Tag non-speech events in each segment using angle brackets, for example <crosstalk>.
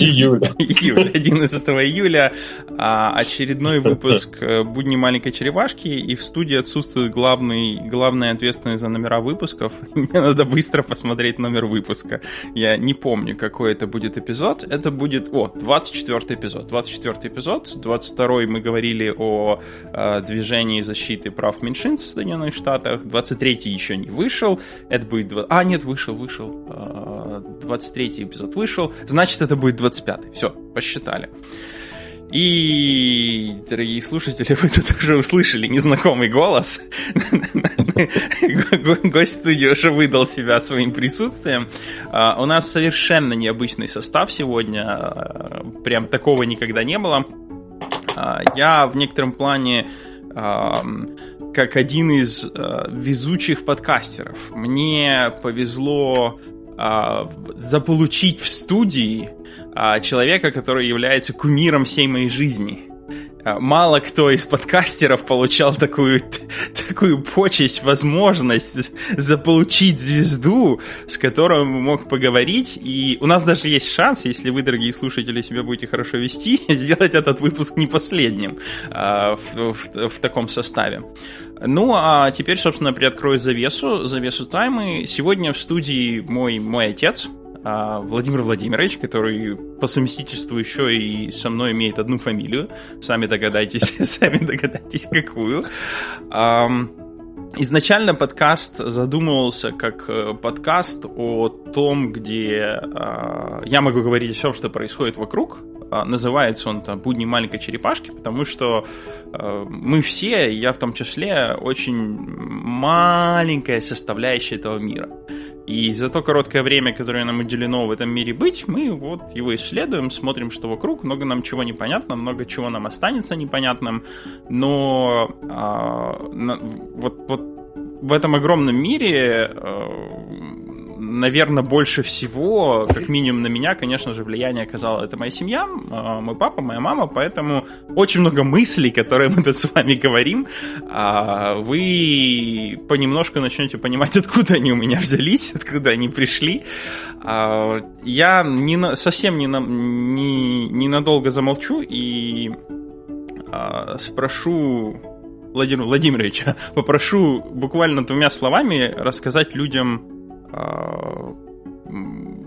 Июль. <laughs> Июль. Июль, 11 июля. Очередной выпуск э, «Будни маленькой черепашки», и в студии отсутствует главный, главный ответственный за номера выпусков. <laughs> Мне надо быстро посмотреть номер выпуска. Я не помню, какой это будет эпизод. Это будет, о, 24 эпизод. 24 эпизод. 22 мы говорили о э, движении защиты прав меньшинств в Соединенных Штатах. 23 еще не вышел. Это будет... А, нет, вышел, вышел. Э, 23 эпизод вышел значит это будет 25-й. Все, посчитали. И, дорогие слушатели, вы тут уже услышали незнакомый голос. Гость студии уже выдал себя своим присутствием. А, у нас совершенно необычный состав сегодня. А, прям такого никогда не было. А, я в некотором плане как один из везучих подкастеров. Мне повезло заполучить в студии человека, который является кумиром всей моей жизни. А, мало кто из подкастеров получал такую, <laughs> такую почесть, возможность заполучить звезду, с которой мог поговорить. И у нас даже есть шанс, если вы, дорогие слушатели, себя будете хорошо вести, <laughs> сделать этот выпуск не последним в, в, в таком составе. Ну, а теперь, собственно, приоткрою завесу, завесу таймы. Сегодня в студии мой, мой отец, а, Владимир Владимирович, который по совместительству еще и со мной имеет одну фамилию. Сами догадайтесь, <laughs> сами догадайтесь, какую. Изначально подкаст задумывался как э, подкаст о том, где э, я могу говорить все, что происходит вокруг. Э, называется он там «Будни маленькой черепашки», потому что э, мы все, я в том числе, очень маленькая составляющая этого мира. И за то короткое время, которое нам уделено в этом мире быть, мы вот его исследуем, смотрим, что вокруг, много нам чего непонятно, много чего нам останется непонятным, но а, на, вот, вот в этом огромном мире а, наверное, больше всего, как минимум на меня, конечно же, влияние оказала это моя семья, а, мой папа, моя мама, поэтому очень много мыслей, которые мы тут с вами говорим, а, вы понемножку начнете понимать, откуда они у меня взялись, откуда они пришли. А, я не на, совсем не, на, не, ненадолго замолчу и спрошу Владимира Владимировича, попрошу буквально двумя словами рассказать людям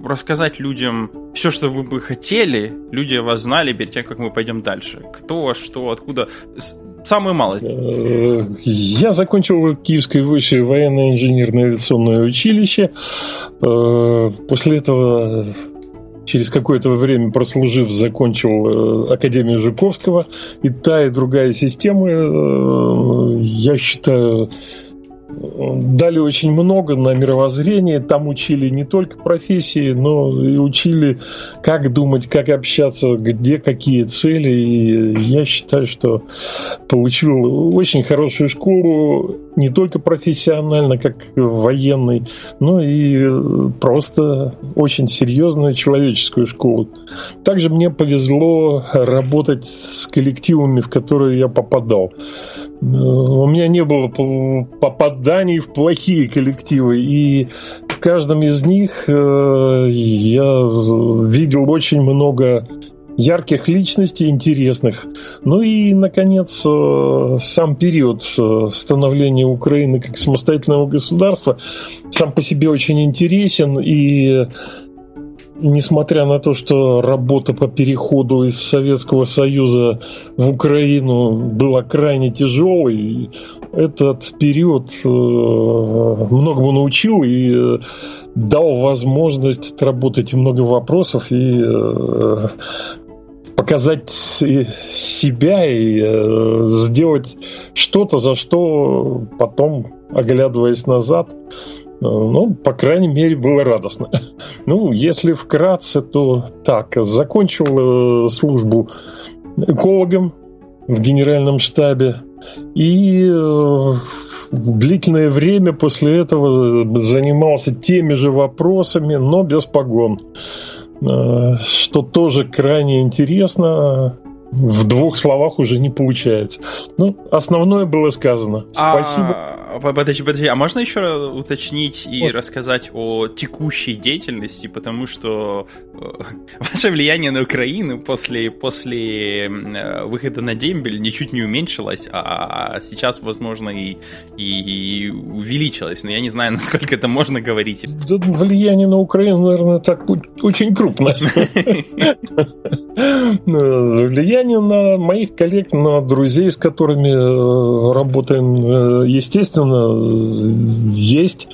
рассказать людям все, что вы бы хотели, люди вас знали перед тем, как мы пойдем дальше. Кто, что, откуда. Самое малое. Э, я закончил Киевское высшее военное инженерное авиационное училище. Э, после этого через какое-то время прослужив, закончил э, Академию Жуковского. И та, и другая системы, я считаю, дали очень много на мировоззрение. Там учили не только профессии, но и учили, как думать, как общаться, где какие цели. И я считаю, что получил очень хорошую школу, не только профессионально, как военный, но и просто очень серьезную человеческую школу. Также мне повезло работать с коллективами, в которые я попадал. У меня не было попаданий в плохие коллективы, и в каждом из них э, я видел очень много ярких личностей, интересных. Ну и, наконец, э, сам период э, становления Украины как самостоятельного государства сам по себе очень интересен, и несмотря на то, что работа по переходу из Советского Союза в Украину была крайне тяжелой, этот период э, многому научил и э, дал возможность отработать много вопросов и э, показать себя и сделать что-то, за что потом, оглядываясь назад, ну, по крайней мере, было радостно. <laughs> Ну, если вкратце, то так, закончил э, службу экологом в генеральном штабе и э, длительное время после этого занимался теми же вопросами, но без погон. Э, что тоже крайне интересно. в двух словах уже не получается. Ну, основное было сказано. А, Спасибо. А, подожди, подожди, а можно еще уточнить и вот. рассказать о текущей деятельности, потому что э, <laughs> ваше влияние на Украину после, после э, выхода на дембель ничуть не уменьшилось, а сейчас, возможно, и, и, увеличилось. Но я не знаю, <laughs> насколько это можно говорить. Влияние на Украину, наверное, так очень крупное. <laughs> Влияние на моих коллег, на друзей, с которыми э, работаем, э, естественно, есть.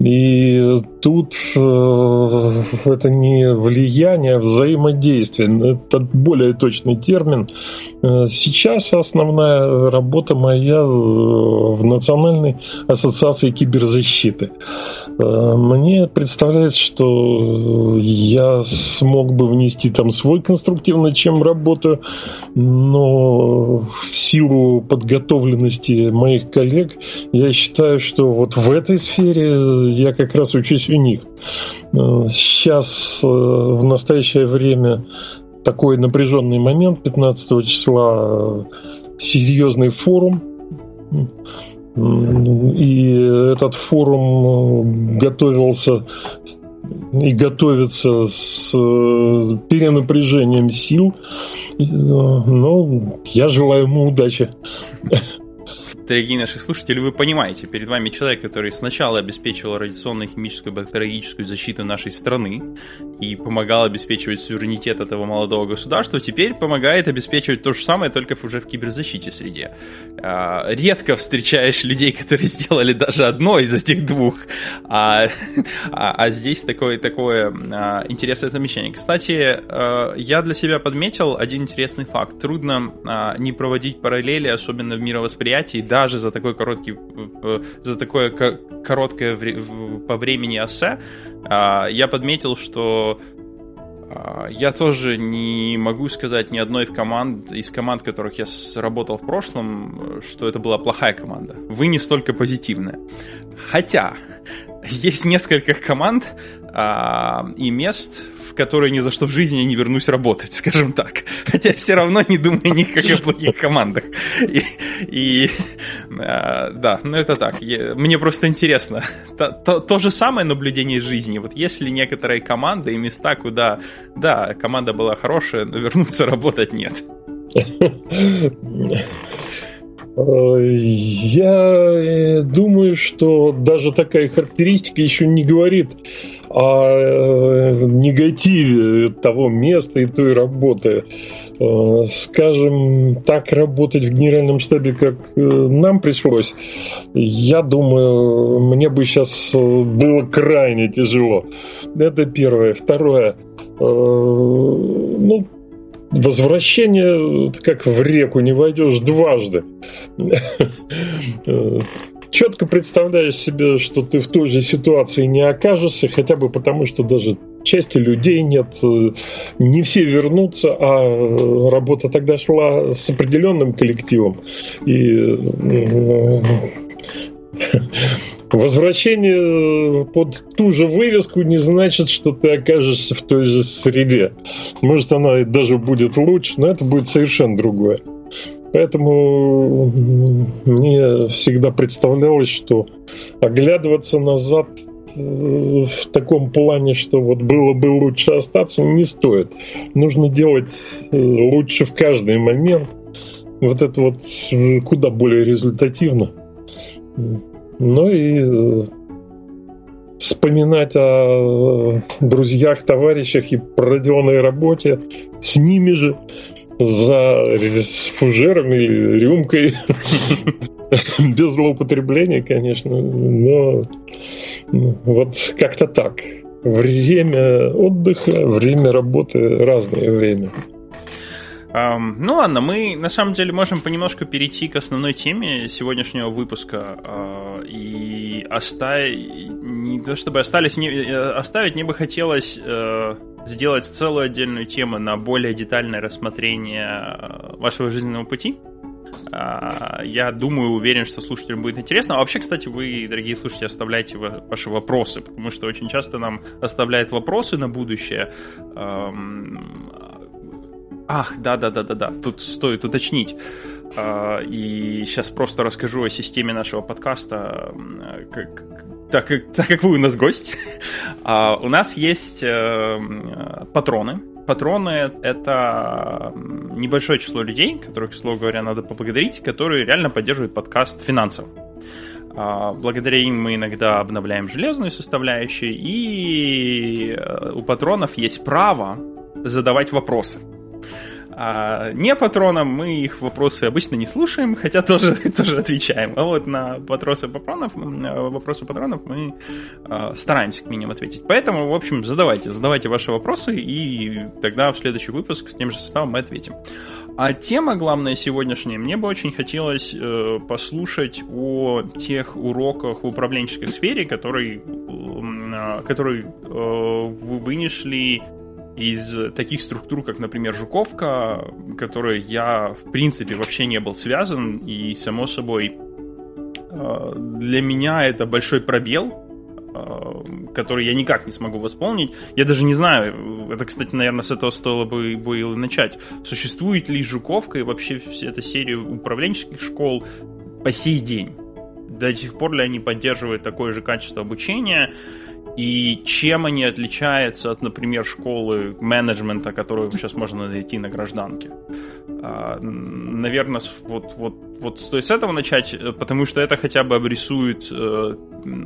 И тут э, это не влияние, а взаимодействие. Это более точный термин. Сейчас основная работа моя в Национальной ассоциации киберзащиты. Мне представляется, что я смог бы внести там свой конструктивный, чем работаю, но в силу подготовленности моих коллег я считаю, что вот в этой сфере я как раз учусь у них. Сейчас э, в настоящее время такой напряженный момент, 15 числа серьезный форум, и этот форум готовился и готовится с э, перенапряжением сил. Э, но я желаю ему удачи дорогие наши слушатели, вы понимаете, перед вами человек, который сначала обеспечивал радиационную, химическую, бактериологическую защиту нашей страны и помогал обеспечивать суверенитет этого молодого государства, теперь помогает обеспечивать то же самое, только уже в киберзащите среде. А, редко встречаешь людей, которые сделали даже одно из этих двух, а, а, а здесь такое, такое а, интересное замечание. Кстати, а, я для себя подметил один интересный факт. Трудно не проводить параллели, особенно в мировосприятии, даже за такой короткий, за такое короткое по времени эссе, а, я подметил, что а, я тоже не могу сказать ни одной в команд, из команд, которых я работал в прошлом, что это была плохая команда. Вы не столько позитивная. Хотя, <laughs> есть несколько команд а, и мест, в которые ни за что в жизни не вернусь работать, <laughs> скажем так. Хотя все равно не думаю никак о плохих командах. И, и а, да, ну это так. Я, мне просто интересно. То, то, то же самое наблюдение жизни. Вот если некоторые команды и места, куда, да, команда была хорошая, но вернуться работать нет. <laughs> Я э, думаю, что даже такая характеристика еще не говорит о э, негативе того места и той работы. Э, скажем, так работать в генеральном штабе, как нам пришлось, я думаю, мне бы сейчас было крайне тяжело. Это первое. Второе. Ну, возвращение, как в реку, не войдешь дважды. Четко представляешь себе, что ты в той же ситуации не окажешься, хотя бы потому, что даже части людей нет, не все вернутся, а работа тогда шла с определенным коллективом. И Возвращение под ту же вывеску не значит, что ты окажешься в той же среде. Может, она даже будет лучше, но это будет совершенно другое. Поэтому мне всегда представлялось, что оглядываться назад э, в таком плане, что вот было бы лучше остаться, не стоит. Нужно делать э, лучше в каждый момент. Вот это вот э, куда более результативно. Ну и э, вспоминать о друзьях, товарищах и проделанной работе с ними же за фужером или рюмкой. <laughs> Без злоупотребления, конечно, но ну, вот как-то так. Время отдыха, время работы разное время. Um, ну ладно, мы на самом деле можем понемножку перейти к основной теме сегодняшнего выпуска uh, и оставить, не то чтобы остались, не, э, оставить, мне бы хотелось uh, сделать целую отдельную тему на более детальное рассмотрение э, вашего жизненного пути. Uh, я думаю, уверен, что слушателям будет интересно. А вообще, кстати, вы, дорогие слушатели, оставляйте ваши вопросы, потому что очень часто нам оставляют вопросы на будущее Ах, да-да-да-да-да, тут стоит уточнить. А, и сейчас просто расскажу о системе нашего подкаста, как, так, как, так как вы у нас гость. <laughs> А, у нас есть э, патроны. Патроны — это небольшое число людей, которых, к слову говоря, надо поблагодарить, которые реально поддерживают подкаст финансово. А, благодаря им мы иногда обновляем железную составляющую, и э, у патронов есть право задавать вопросы. А не патронам мы их вопросы обычно не слушаем, хотя тоже, <laughs> тоже отвечаем. А вот на вопросы патронов, вопросы патронов мы э, стараемся к минимуму ответить. Поэтому, в общем, задавайте, задавайте ваши вопросы, и тогда в следующий выпуск с тем же составом мы ответим. А тема главная сегодняшняя, мне бы очень хотелось э, послушать о тех уроках в управленческой сфере, которые, э, которые э, вы вынесли из таких структур, как, например, Жуковка, которой я, в принципе, вообще не был связан, и, само собой, э, для меня это большой пробел, э, который я никак не смогу восполнить. Я даже не знаю, это, кстати, наверное, с этого стоило бы было начать. Существует ли Жуковка и вообще вся эта серия управленческих школ по сей день? До сих пор ли они поддерживают такое же качество обучения? И чем они отличаются от, например, школы менеджмента, которую сейчас можно найти на гражданке? А, наверное, вот, вот, вот стоит с этого начать, потому что это хотя бы обрисует э,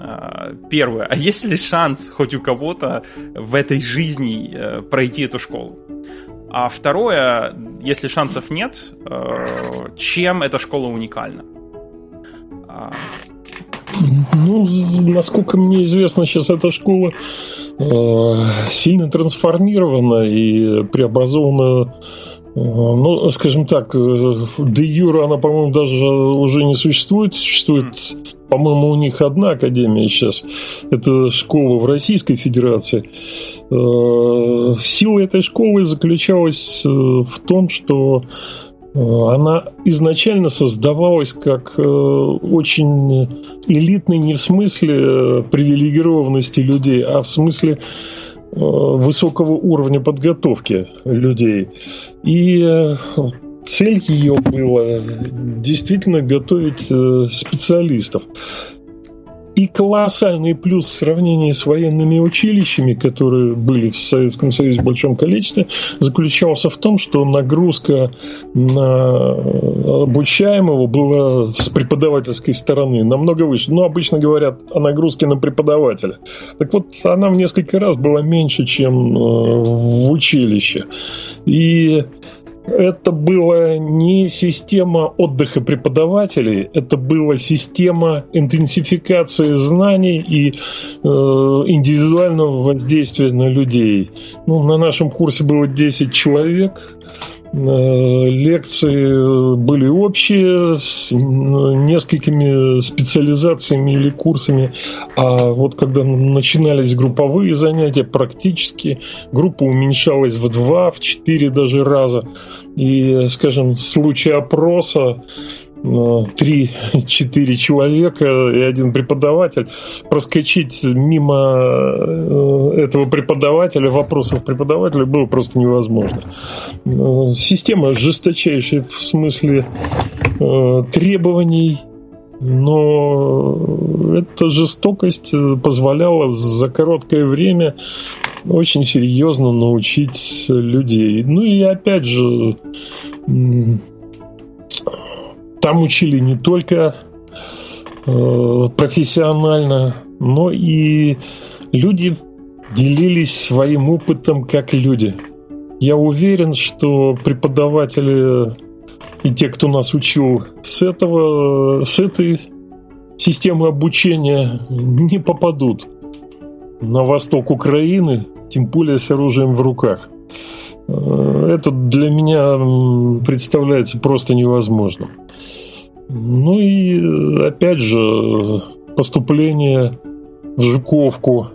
а, первое. А есть ли шанс хоть у кого-то в этой жизни э, пройти эту школу? А второе, если шансов нет, э, чем эта школа уникальна? Ну, насколько мне известно, сейчас эта школа э, сильно трансформирована и преобразована э, ну, скажем так, э, де юра она, по-моему, даже уже не существует. Существует, по-моему, у них одна академия сейчас. Это школа в Российской Федерации. Сила этой школы заключалась в том, что она изначально создавалась как э, очень элитный не в смысле э, привилегированности людей, а в смысле э, высокого уровня подготовки людей. И цель ее была действительно готовить специалистов. И колоссальный плюс в сравнении с военными училищами, которые были в Советском Союзе в большом количестве, заключался в том, что нагрузка на обучаемого была с преподавательской стороны намного выше. Ну, обычно говорят о нагрузке на преподавателя. Так вот, она в несколько раз была меньше, чем э, в училище. И это была не система отдыха преподавателей, это была система интенсификации знаний и э, индивидуального воздействия на людей. Ну, на нашем курсе было 10 человек, лекции были общие с несколькими специализациями или курсами, а вот когда начинались групповые занятия, практически группа уменьшалась в два, в четыре даже раза. И, скажем, в случае опроса 3-4 <laughs> человека и один преподаватель, проскочить мимо э, этого преподавателя, вопросов преподавателя было просто невозможно. Э, система жесточайшая в смысле э, требований, но эта жестокость позволяла за короткое время очень серьезно научить людей. Ну и опять же, там учили не только э, профессионально, но и люди делились своим опытом как люди. Я уверен, что преподаватели и те, кто нас учил с этого, с этой системы обучения, не попадут на восток Украины, тем более с оружием в руках. Э, это для меня представляется просто невозможным. Ну и опять же, поступление в Жуковку.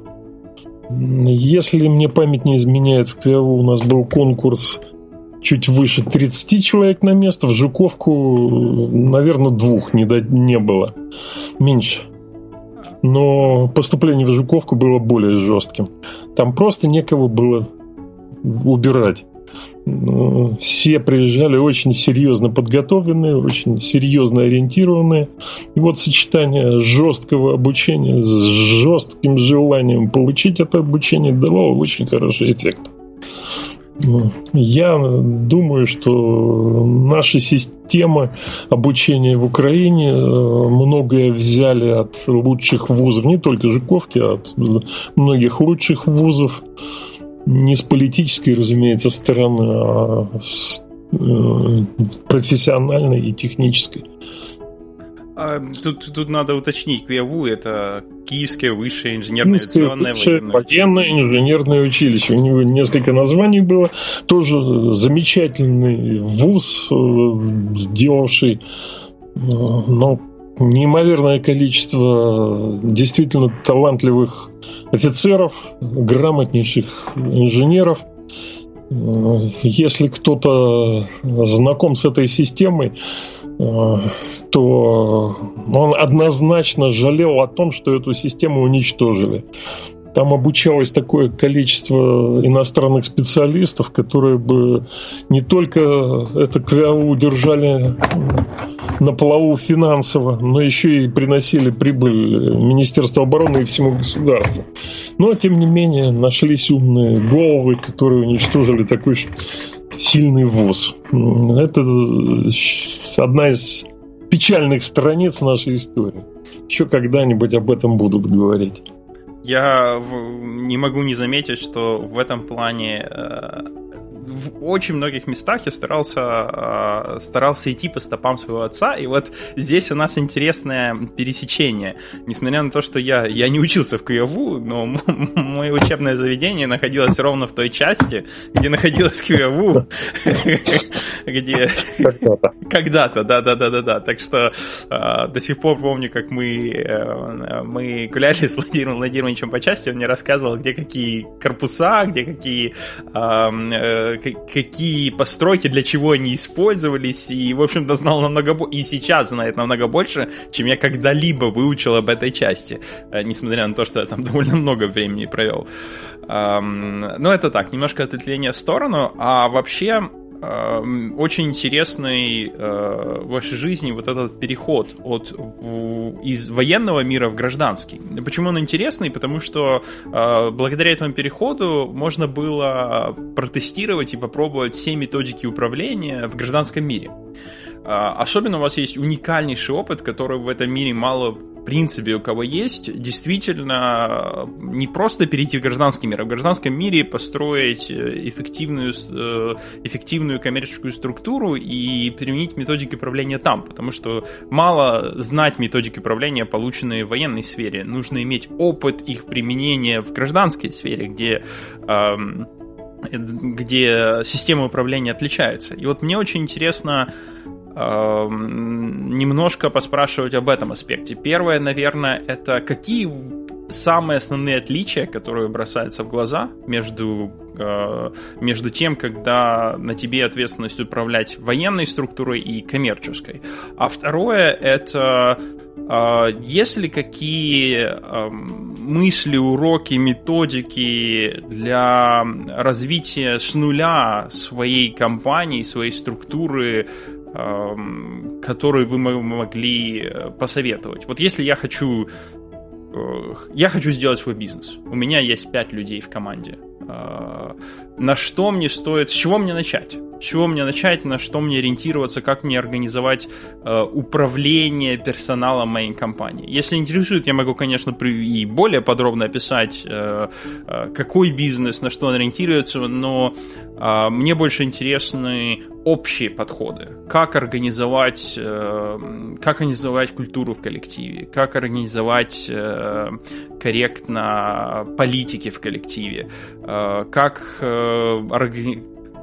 Если мне память не изменяет, в КФУ у нас был конкурс чуть выше 30 человек на место, в Жуковку, наверное, двух не, до, не было, меньше. Но поступление в Жуковку было более жестким. Там просто некого было убирать. все приезжали очень серьезно подготовленные, очень серьезно ориентированные. И вот сочетание жесткого обучения с жестким желанием получить это обучение дало очень хороший эффект. Я думаю, что наша система обучения в Украине э, многое взяли от лучших вузов, не только Жуковки, а от многих лучших вузов не с политической, разумеется, стороны, а с э, профессиональной и технической. А, тут, тут надо уточнить, КИАВУ это Киевское высшее инженерное авиационное военное. военное инженерное училище. У него несколько названий было. Тоже замечательный вуз, э, сделавший э, ну, неимоверное количество действительно талантливых офицеров, грамотнейших инженеров. Если кто-то знаком с этой системой, то он однозначно жалел о том, что эту систему уничтожили. Там обучалось такое количество иностранных специалистов, которые бы не только это КВАУ держали на плаву финансово, но еще и приносили прибыль Министерству обороны и всему государству. Но, тем не менее, нашлись умные головы, которые уничтожили такой сильный ВОЗ. Это одна из печальных страниц нашей истории. Еще когда-нибудь об этом будут говорить. Я не могу не заметить, что в этом плане э, в очень многих местах я старался, а, старался идти по стопам своего отца, и вот здесь у нас интересное пересечение. Несмотря на то, что я, я не учился в КИАВУ, но мое учебное заведение находилось ровно в той части, где находилось КИАВУ, <laughs> где... Когда-то. да-да-да-да-да. Так что а, до сих пор помню, как мы, э, мы гуляли с Владимиром Владимировичем по части, он мне рассказывал, где какие корпуса, где какие э, какие постройки, для чего они использовались, и, в общем-то, знал намного больше, и сейчас знает намного больше, чем я когда-либо выучил об этой части, э, несмотря на то, что я там <laughs> довольно много времени провел. Но это так, немножко ответвление в сторону, а вообще очень интересный э, в вашей жизни вот этот переход от из военного мира в гражданский. Почему он интересный? Потому что э, благодаря этому переходу можно было протестировать и попробовать все методики управления в гражданском мире. Э, особенно у вас есть уникальнейший опыт, который в этом мире мало в принципе, у кого есть, действительно не просто перейти в гражданский мир, а в гражданском мире построить э, эффективную, э, эффективную коммерческую структуру и применить методики управления там, потому что мало знать методики управления, полученные в военной сфере, нужно иметь опыт их применения в гражданской сфере, где где система управления отличается. И вот мне очень интересно немножко поспрашивать об этом аспекте. Первое, наверное, это какие самые основные отличия, которые бросаются в глаза между, э, между тем, когда на тебе ответственность управлять военной структурой и коммерческой. А второе это э, есть ли какие э, мысли, уроки, методики для развития с нуля своей компании, своей структуры Который вы могли э, посоветовать? Вот если я хочу, э, я хочу сделать свой бизнес, у меня есть пять людей в команде, э, на что мне стоит, с чего мне начать? С чего мне начать, на что мне ориентироваться, как мне организовать э, управление персоналом моей компании. Если интересует, я могу, конечно, и более подробно описать, какой бизнес, на что он ориентируется, но мне больше интересны общие подходы. Как организовать, э, как организовать культуру в коллективе, как организовать э, корректно политики в коллективе, э, как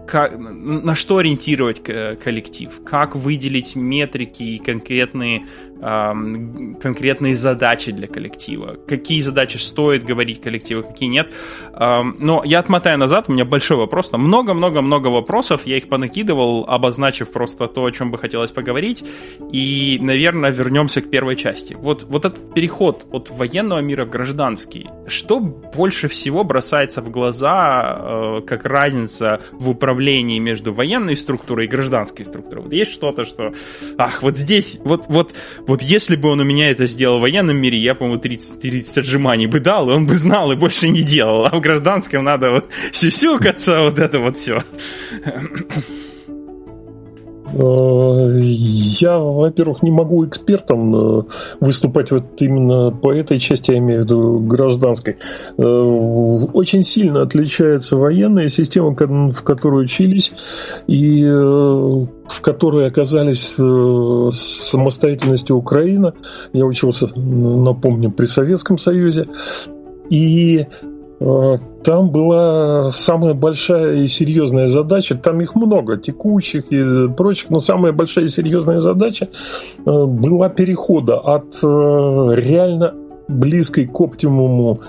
как, на что ориентировать коллектив, как выделить метрики и конкретные конкретные задачи для коллектива, какие задачи стоит говорить коллективу, какие нет. Но я отмотаю назад, у меня большой вопрос, там много-много-много вопросов, я их понакидывал, обозначив просто то, о чем бы хотелось поговорить, и, наверное, вернемся к первой части. Вот, вот этот переход от военного мира в гражданский, что больше всего бросается в глаза э, как разница в управлении между военной структурой и гражданской структурой? Вот есть что-то, что, ах, вот здесь, вот, вот, вот если бы он у меня это сделал в военном мире, я, по-моему, 30, 30 отжиманий бы дал, и он бы знал и больше не делал. А в гражданском надо вот сюсюкаться, вот это вот все. Э, я, во-первых, не могу экспертом э, выступать вот именно по этой части, я имею в виду гражданской. Э, очень сильно отличается военная система, в которой учились, и в которой оказались самостоятельности Украина. Я учился, напомню, при Советском Союзе. И там была самая большая и серьезная задача, там их много, текущих и прочих, но самая большая и серьезная задача э, была перехода от э, реально близкой к оптимуму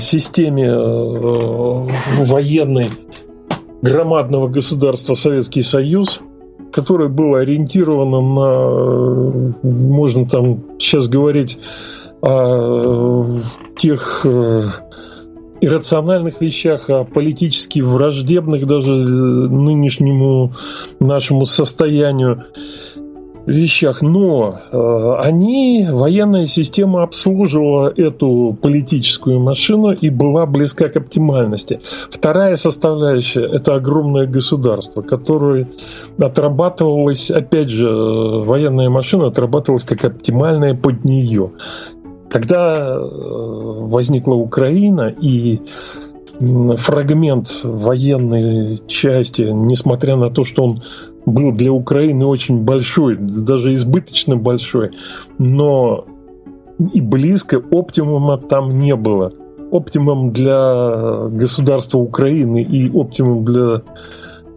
системе военной громадного государства Советский Союз, которое было ориентировано на, можно там сейчас говорить о тех иррациональных вещах, о политически враждебных даже э, нынешнему нашему состоянию вещах, но э, они, военная система обслуживала эту политическую машину и была близка к оптимальности. Вторая составляющая – это огромное государство, которое отрабатывалось, опять же, э, военная машина отрабатывалась как оптимальная под нее. Когда э, возникла Украина и фрагмент военной части, несмотря на то, что он был для Украины очень большой, даже избыточно большой, но и близко оптимума там не было. Оптимум для государства Украины и оптимум для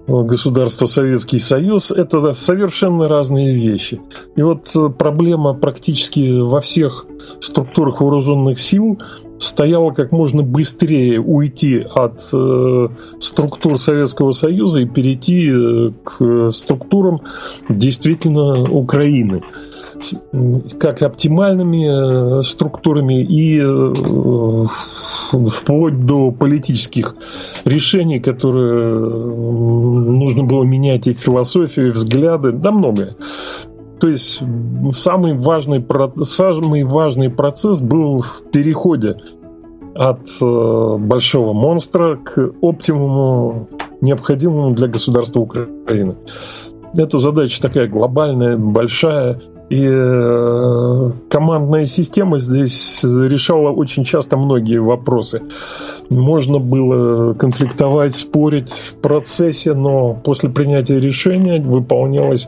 государства Советский Союз, это совершенно разные вещи. И вот э, проблема практически во всех структурах вооруженных сил стояла как можно быстрее уйти от э, структур Советского Союза и перейти э, к структурам действительно Украины как оптимальными э, структурами и э, вплоть до политических решений, которые э, нужно было менять их философию, взгляды, да многое. То есть самый важный, самый важный процесс был в переходе от большого монстра к оптимуму, необходимому для государства Украины. Это задача такая глобальная, большая, и э, командная система здесь решала очень часто многие вопросы. Можно было конфликтовать, спорить в процессе, но после принятия решения выполнялась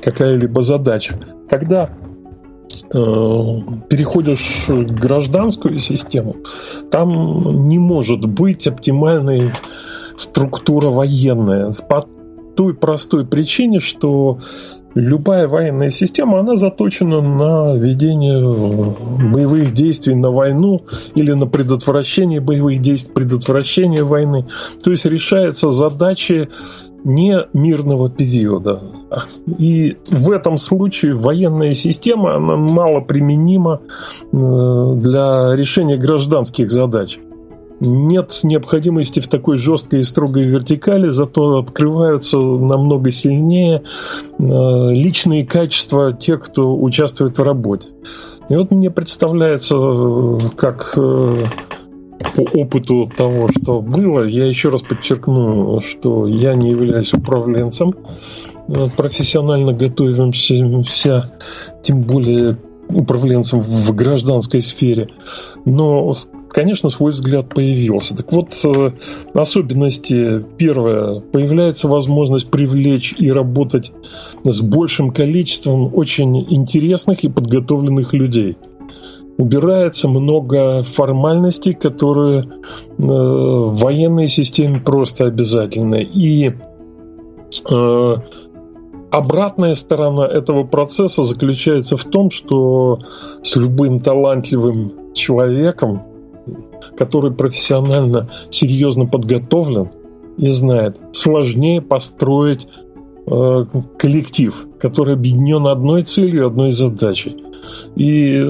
какая-либо задача. Когда э, переходишь в гражданскую систему, там не может быть оптимальной структура военная. По той простой причине, что любая военная система, она заточена на ведение э, боевых действий на войну или на предотвращение боевых действий, предотвращение войны. То есть решается задачи не мирного периода. И в этом случае военная система она мало применима э, для решения гражданских задач нет необходимости в такой жесткой и строгой вертикали, зато открываются намного сильнее э, личные качества тех, кто участвует в работе. И вот мне представляется, э, как э, по опыту того, что было, я еще раз подчеркну, что я не являюсь управленцем, профессионально готовимся, тем более управленцем в гражданской сфере. Но конечно, свой взгляд появился. Так вот, э, особенности. Первое. Появляется возможность привлечь и работать с большим количеством очень интересных и подготовленных людей. Убирается много формальностей, которые э, в военной системе просто обязательны. И э, обратная сторона этого процесса заключается в том, что с любым талантливым человеком, который профессионально, серьезно подготовлен и знает, сложнее построить э, коллектив, который объединен одной целью, одной задачей. И э,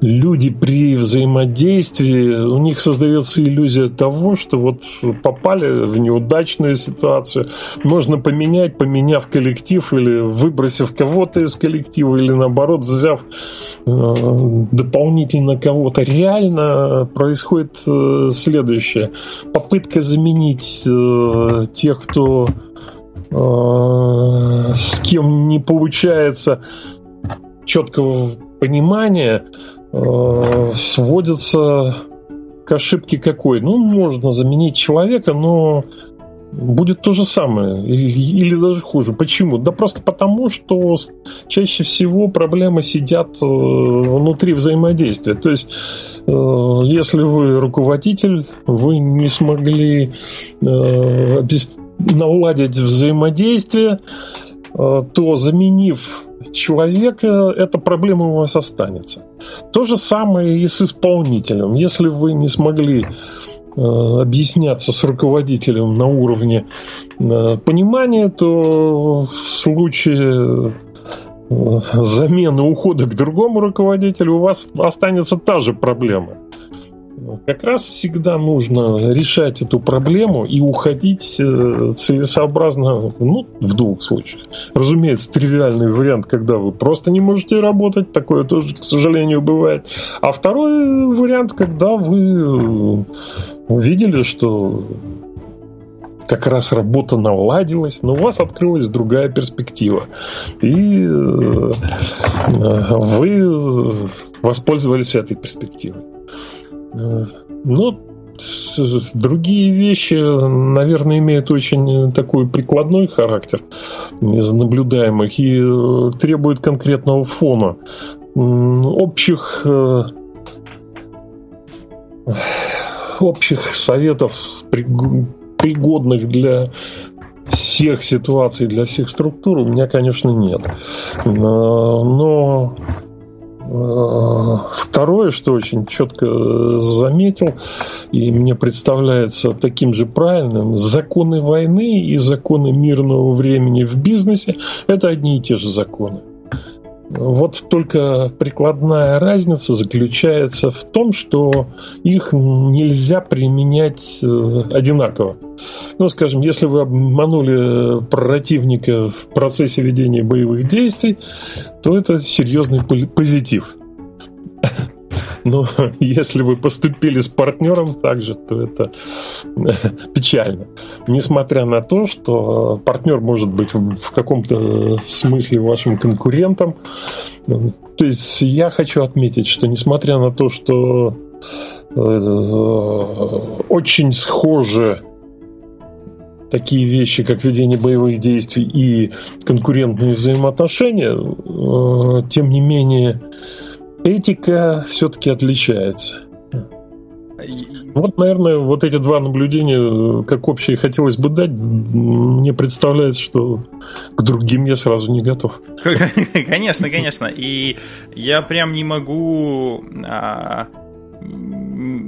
люди при взаимодействии, у них создается иллюзия того, что вот попали в неудачную ситуацию, можно поменять, поменяв коллектив или выбросив кого-то из коллектива, или наоборот взяв э, дополнительно кого-то. Реально происходит э, следующее. Попытка заменить э, тех, кто э, с кем не получается четкого понимания, Э, сводится к ошибке какой? Ну, можно заменить человека, но будет то же самое или, или даже хуже. Почему? Да просто потому, что чаще всего проблемы сидят э, внутри взаимодействия. То есть, э, если вы руководитель, вы не смогли наладить взаимодействие, то заменив человека, эта проблема у вас останется. То же самое и с исполнителем. Если вы не смогли э, объясняться с руководителем на уровне э, понимания, то в случае э, замены ухода к другому руководителю у вас останется та же проблема. Как раз всегда нужно решать эту проблему и уходить э, целесообразно ну, в двух случаях. Разумеется, тривиальный вариант, когда вы просто не можете работать, такое тоже, к сожалению, бывает. А второй вариант, когда вы увидели, что как раз работа наладилась, но у вас открылась другая перспектива. И э, вы воспользовались этой перспективой. Ну, другие вещи, наверное, имеют очень такой прикладной характер из наблюдаемых и э, требуют конкретного фона. Общих э, общих советов пригодных для всех ситуаций, для всех структур у меня, конечно, нет. Но Второе, что очень четко заметил, и мне представляется таким же правильным, законы войны и законы мирного времени в бизнесе – это одни и те же законы. Вот только прикладная разница заключается в том, что их нельзя применять э, одинаково. Ну, скажем, если вы обманули противника в процессе ведения боевых действий, то это серьезный позитив. Но <laughs> если вы поступили с партнером так же, то это <laughs> печально. Несмотря на то, что партнер может быть в каком-то смысле вашим конкурентом. То есть я хочу отметить, что несмотря на то, что э, очень схожи такие вещи, как ведение боевых действий и конкурентные взаимоотношения, э, тем не менее этика все-таки отличается. Вот, наверное, вот эти два наблюдения, как общее хотелось бы дать, мне представляется, что к другим я сразу не готов. <laughs> Конечно, конечно. И я прям не могу а,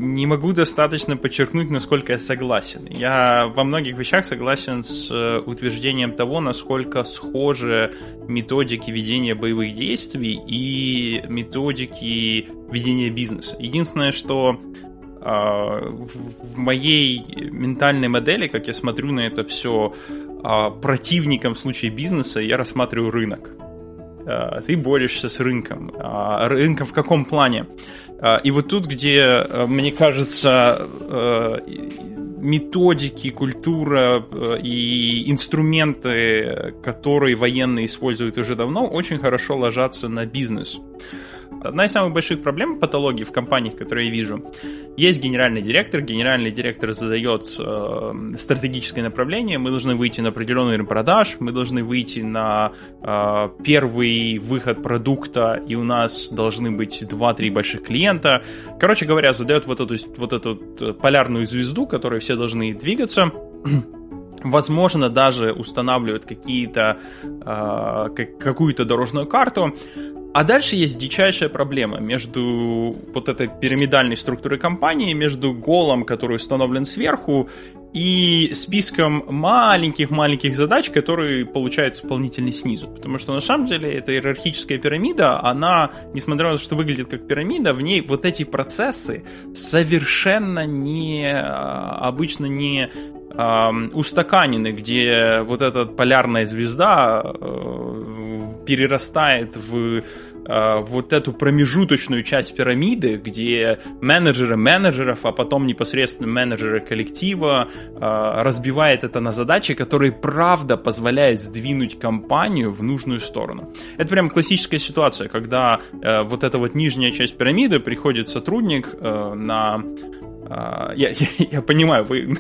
не могу достаточно подчеркнуть, насколько я согласен. Я во многих вещах согласен с э, утверждением того, насколько схожи методики ведения боевых действий и методики ведения бизнеса. Единственное, что а, в моей ментальной модели, как я смотрю на это все, а, противником в случае бизнеса я рассматриваю рынок. А, ты борешься с рынком. Рынком в каком плане? А, и вот тут, где, э, мне кажется, э, методики, культура э, и инструменты, которые военные используют уже давно, очень хорошо ложатся на бизнес. Одна из самых больших проблем патологии в компаниях, которые я вижу, есть генеральный директор, генеральный директор задает э, стратегическое направление, мы должны выйти на определенный продаж, мы должны выйти на э, первый выход продукта, и у нас должны быть 2-3 больших клиента. Короче говоря, задает вот эту, вот эту полярную звезду, которой все должны двигаться. возможно, даже устанавливают какие-то, э, какую-то дорожную карту. А дальше есть дичайшая проблема между вот этой пирамидальной структурой компании, между голом, который установлен сверху, и списком маленьких-маленьких задач, которые получает исполнительный снизу. Потому что на самом деле эта иерархическая пирамида, она, несмотря на то, что выглядит как пирамида, в ней вот эти процессы совершенно не, а, обычно не устаканены, где вот эта полярная звезда э, перерастает в Э, вот эту промежуточную часть пирамиды, где менеджеры менеджеров, а потом непосредственно менеджеры коллектива э, разбивает это на задачи, которые правда позволяют сдвинуть компанию в нужную сторону. Это прям классическая ситуация, когда э, вот эта вот нижняя часть пирамиды приходит сотрудник на я, <laughs> я, я понимаю, вы,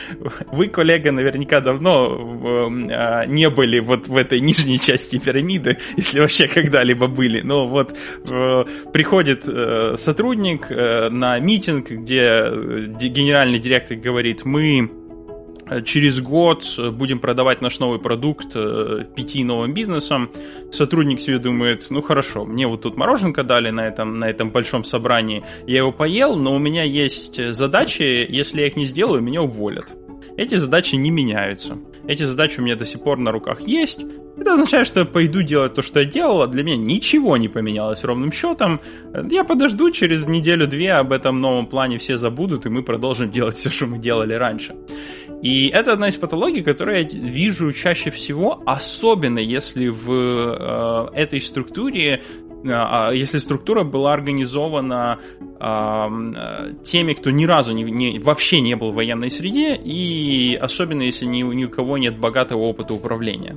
<laughs> вы, коллега, наверняка давно а, не были вот в этой нижней части пирамиды, <laughs> если вообще когда-либо были. Но вот приходит э, сотрудник э, на митинг, где э, генеральный директор говорит, мы через год будем продавать наш новый продукт э, пяти новым бизнесам. Сотрудник себе думает, ну хорошо, мне вот тут мороженка дали на этом, на этом большом собрании, я его поел, но у меня есть задачи, если я их не сделаю, меня уволят. Эти задачи не меняются. Эти задачи у меня до сих пор на руках есть. Это означает, что я пойду делать то, что я делал, а для меня ничего не поменялось ровным счетом. Я подожду, через неделю-две об этом новом плане все забудут, и мы продолжим делать все, что мы делали раньше. И это одна из патологий, которую я вижу чаще всего, особенно если в э, этой структуре э, а, если структура была организована э, теми, кто ни разу не, не, вообще не был в военной среде, и особенно если ни, ни у кого нет богатого опыта управления.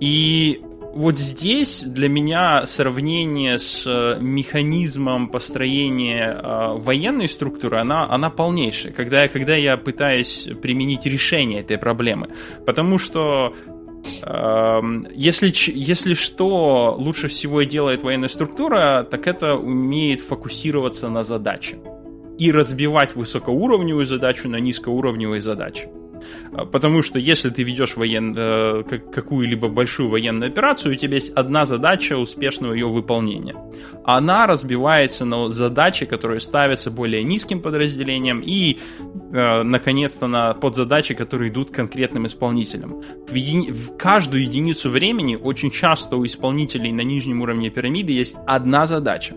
И вот здесь для меня сравнение с э, механизмом построения э, военной структуры, она, она полнейшая, когда, когда я пытаюсь применить решение этой проблемы. Потому что э, если, если что лучше всего делает военная структура, так это умеет фокусироваться на задаче и разбивать высокоуровневую задачу на низкоуровневые задачи. А, потому что если ты ведешь воен... Э, какую-либо большую военную операцию, у тебя есть одна задача успешного ее выполнения. Она разбивается на задачи, которые ставятся более низким подразделением и, э, наконец-то, на подзадачи, которые идут конкретным исполнителям. В, еди... в каждую единицу времени очень часто у исполнителей на нижнем уровне пирамиды есть одна задача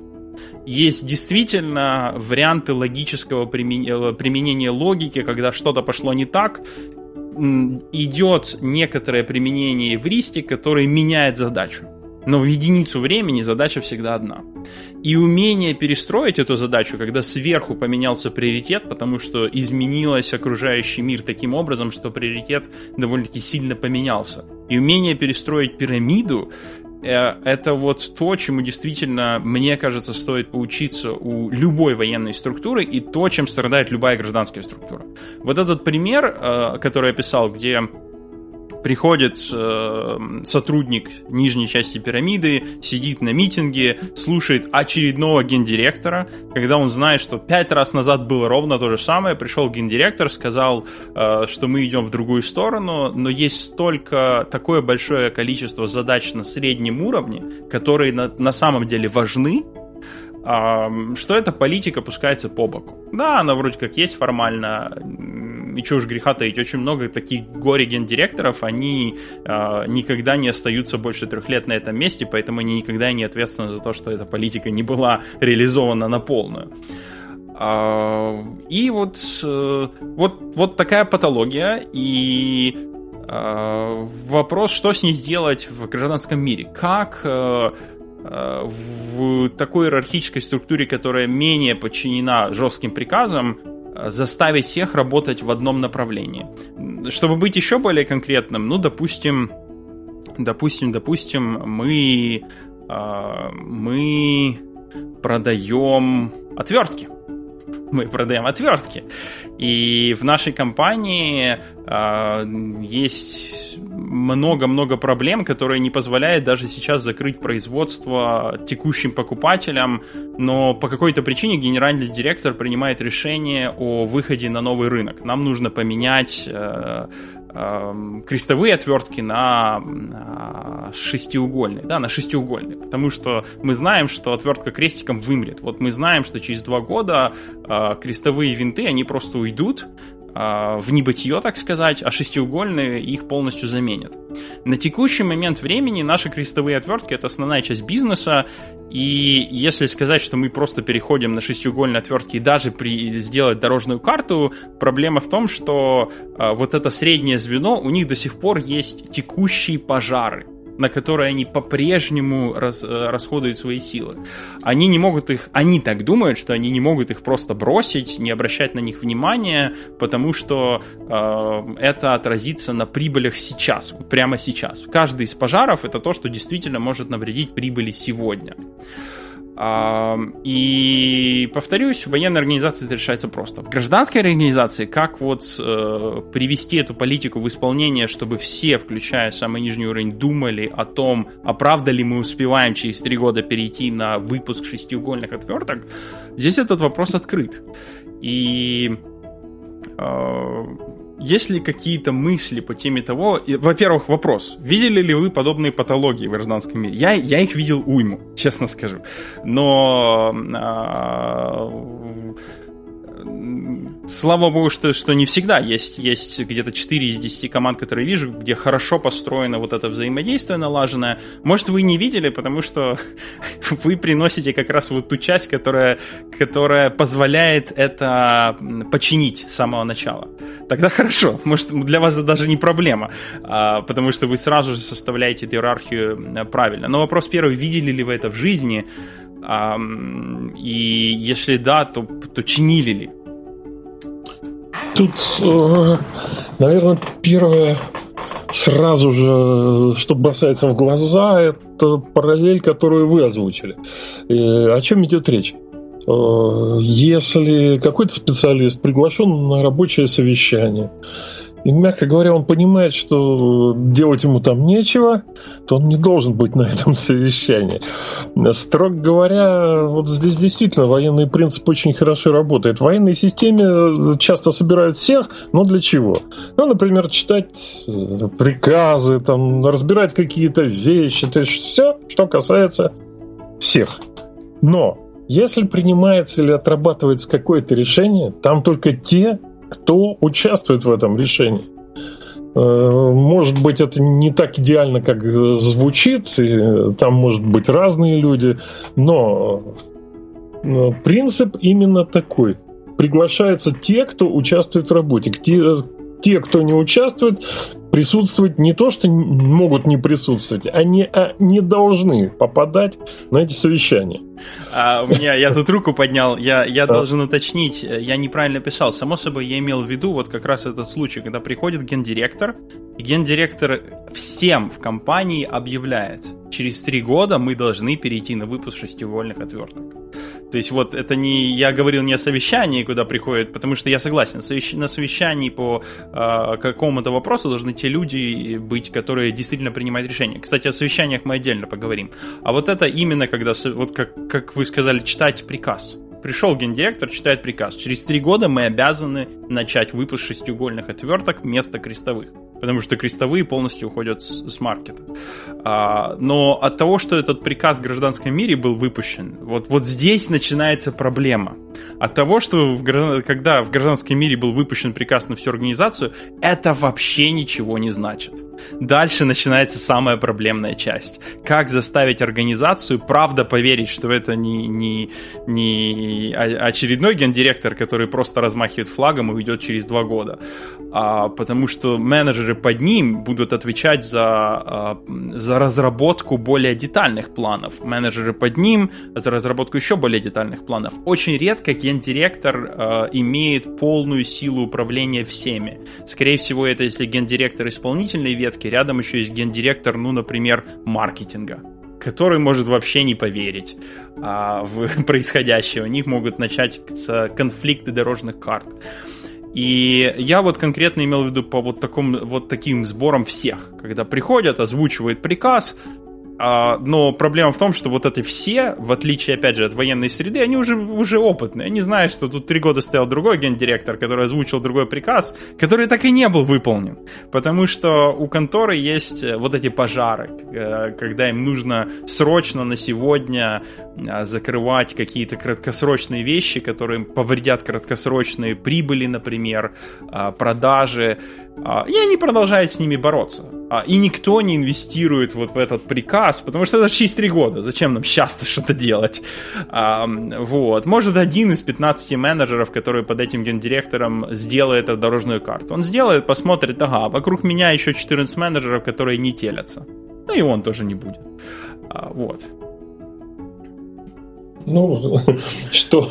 есть действительно варианты логического применения логики, когда что-то пошло не так, идет некоторое применение эвристик, которое меняет задачу. Но в единицу времени задача всегда одна. И умение перестроить эту задачу, когда сверху поменялся приоритет, потому что изменилось окружающий мир таким образом, что приоритет довольно-таки сильно поменялся. И умение перестроить пирамиду, Э, это вот то, чему действительно, мне кажется, стоит поучиться у любой военной структуры и то, чем страдает любая гражданская структура. Вот этот пример, э, который я писал, где приходит э, сотрудник нижней части пирамиды, сидит на митинге, слушает очередного гендиректора, когда он знает, что пять раз назад было ровно то же самое, пришел гендиректор, сказал, э, что мы идем в другую сторону, но есть столько, такое большое количество задач на среднем уровне, которые на, на самом деле важны, что эта политика пускается по боку. Да, она вроде как есть формально, и что уж греха таить, очень много таких горе-гендиректоров, они э, никогда не остаются больше трех лет на этом месте, поэтому они никогда не ответственны за то, что эта политика не была реализована на полную. Э, и вот, э, вот, вот такая патология, и э, вопрос, что с ней делать в гражданском мире. Как э, э в такой иерархической структуре, которая менее подчинена жестким приказам, заставить всех работать в одном направлении. Чтобы быть еще более конкретным, ну, допустим, допустим, допустим, мы, э, мы продаем отвертки мы продаем отвертки. И в нашей компании э, есть много-много проблем, которые не позволяют даже сейчас закрыть производство текущим покупателям, но по какой-то причине генеральный директор принимает решение о выходе на новый рынок. Нам нужно поменять э, крестовые отвертки на, на шестиугольные, да, на шестиугольные, потому что мы знаем, что отвертка крестиком вымрет. Вот мы знаем, что через два года э, крестовые винты, они просто уйдут, а, в небытие, так сказать, а шестиугольные их полностью заменят. На текущий момент времени наши крестовые отвертки это основная часть бизнеса, и если сказать, что мы просто переходим на шестиугольные отвертки и даже при, сделать дорожную карту, проблема в том, что э, вот это среднее звено, у них до сих пор есть текущие пожары на которые они по-прежнему раз, э, расходуют свои силы. Они не могут их, они так думают, что они не могут их просто бросить, не обращать на них внимания, потому что э, это отразится на прибылях сейчас, прямо сейчас. Каждый из пожаров это то, что действительно может навредить прибыли сегодня. И повторюсь, в военной организации это решается просто. В гражданской организации, как вот э, привести эту политику в исполнение, чтобы все, включая самый нижний уровень, думали о том, а правда ли мы успеваем через три года перейти на выпуск шестиугольных отверток, здесь этот вопрос открыт. И э, есть ли какие-то мысли по теме того... Во-первых, вопрос. Видели ли вы подобные патологии в гражданском мире? Я, я их видел уйму, честно скажу. Но... А, слава богу, что, что не всегда есть, есть где-то 4 из 10 команд, которые вижу, где хорошо построено вот это взаимодействие налаженное. Может, вы не видели, потому что <laughs> вы приносите как раз вот ту часть, которая, которая позволяет это починить с самого начала. Тогда <laughs> хорошо, может, для вас это даже не проблема, а, потому что вы сразу же составляете иерархию правильно. Но вопрос первый, видели ли вы это в жизни? И если да, то, то чинили ли? Тут, э, наверное, первое сразу же, что бросается в глаза, это параллель, которую вы озвучили. О чем идет речь? Э, если какой-то специалист приглашен на рабочее совещание, и, мягко говоря, он понимает, что делать ему там нечего, то он не должен быть на этом <laughs> совещании. Строго говоря, вот здесь действительно военный принцип очень хорошо работает. В военной системе часто собирают всех, но для чего? Ну, например, читать э, приказы, там, разбирать какие-то вещи, то есть все, что касается всех. Но если принимается или отрабатывается какое-то решение, там только те, кто участвует в этом решении. Э, может быть, это не так идеально, как звучит, там может быть разные люди, но принцип именно такой. Приглашаются те, кто участвует в работе, те, те, кто не участвует, присутствовать не то, что могут не присутствовать, они а не должны попадать на эти совещания. А, у меня, я тут руку поднял, я, я должен уточнить, я неправильно писал. Само собой, я имел в виду вот как раз этот случай, когда приходит гендиректор, и гендиректор всем в компании объявляет, через три года мы должны перейти на выпуск шестиугольных отверток. То есть вот это не, я говорил не о совещании, куда приходят, потому что я согласен, на совещании по э, какому-то вопросу должны те люди быть, которые действительно принимают решения. Кстати, о совещаниях мы отдельно поговорим. А вот это именно когда, вот как, как вы сказали, читать приказ. Пришел гендиректор, читает приказ. Через три года мы обязаны начать выпуск шестиугольных отверток вместо крестовых потому что крестовые полностью уходят с, с маркета. А, но от того, что этот приказ в гражданском мире был выпущен, вот, вот здесь начинается проблема. От того, что в, когда в гражданском мире был выпущен приказ на всю организацию, это вообще ничего не значит. Дальше начинается самая проблемная часть. Как заставить организацию правда поверить, что это не, не, не очередной гендиректор, который просто размахивает флагом и уйдет через два года, а потому что менеджеры под ним будут отвечать за, а, за разработку более детальных планов. Менеджеры под ним за разработку еще более детальных планов. Очень редко гендиректор э, имеет полную силу управления всеми. Скорее всего, это если гендиректор исполнительной ветки, рядом еще есть гендиректор, ну, например, маркетинга который может вообще не поверить а, в <laughs> происходящее. У них могут начаться конфликты дорожных карт. И я вот конкретно имел в виду по вот, такому, вот таким сборам всех. Когда приходят, озвучивают приказ, А, но проблема в том, что вот эти все, в отличие, опять же, от военной среды, они уже, уже опытные. Они знают, что тут три года стоял другой гендиректор, который озвучил другой приказ, который так и не был выполнен. Потому что у конторы есть э, вот эти пожары, э, когда им нужно срочно на сегодня а, закрывать какие-то краткосрочные вещи, которые повредят краткосрочные прибыли, например, а, продажи. И они продолжают с ними бороться. И никто не инвестирует вот в этот приказ, потому что это через три года. Зачем нам сейчас-то что-то делать? Вот. Может, один из 15 менеджеров, который под этим гендиректором сделает эту дорожную карту. Он сделает, посмотрит, ага, вокруг меня еще 14 менеджеров, которые не телятся. Ну и он тоже не будет. Вот. Ну, <laughs> что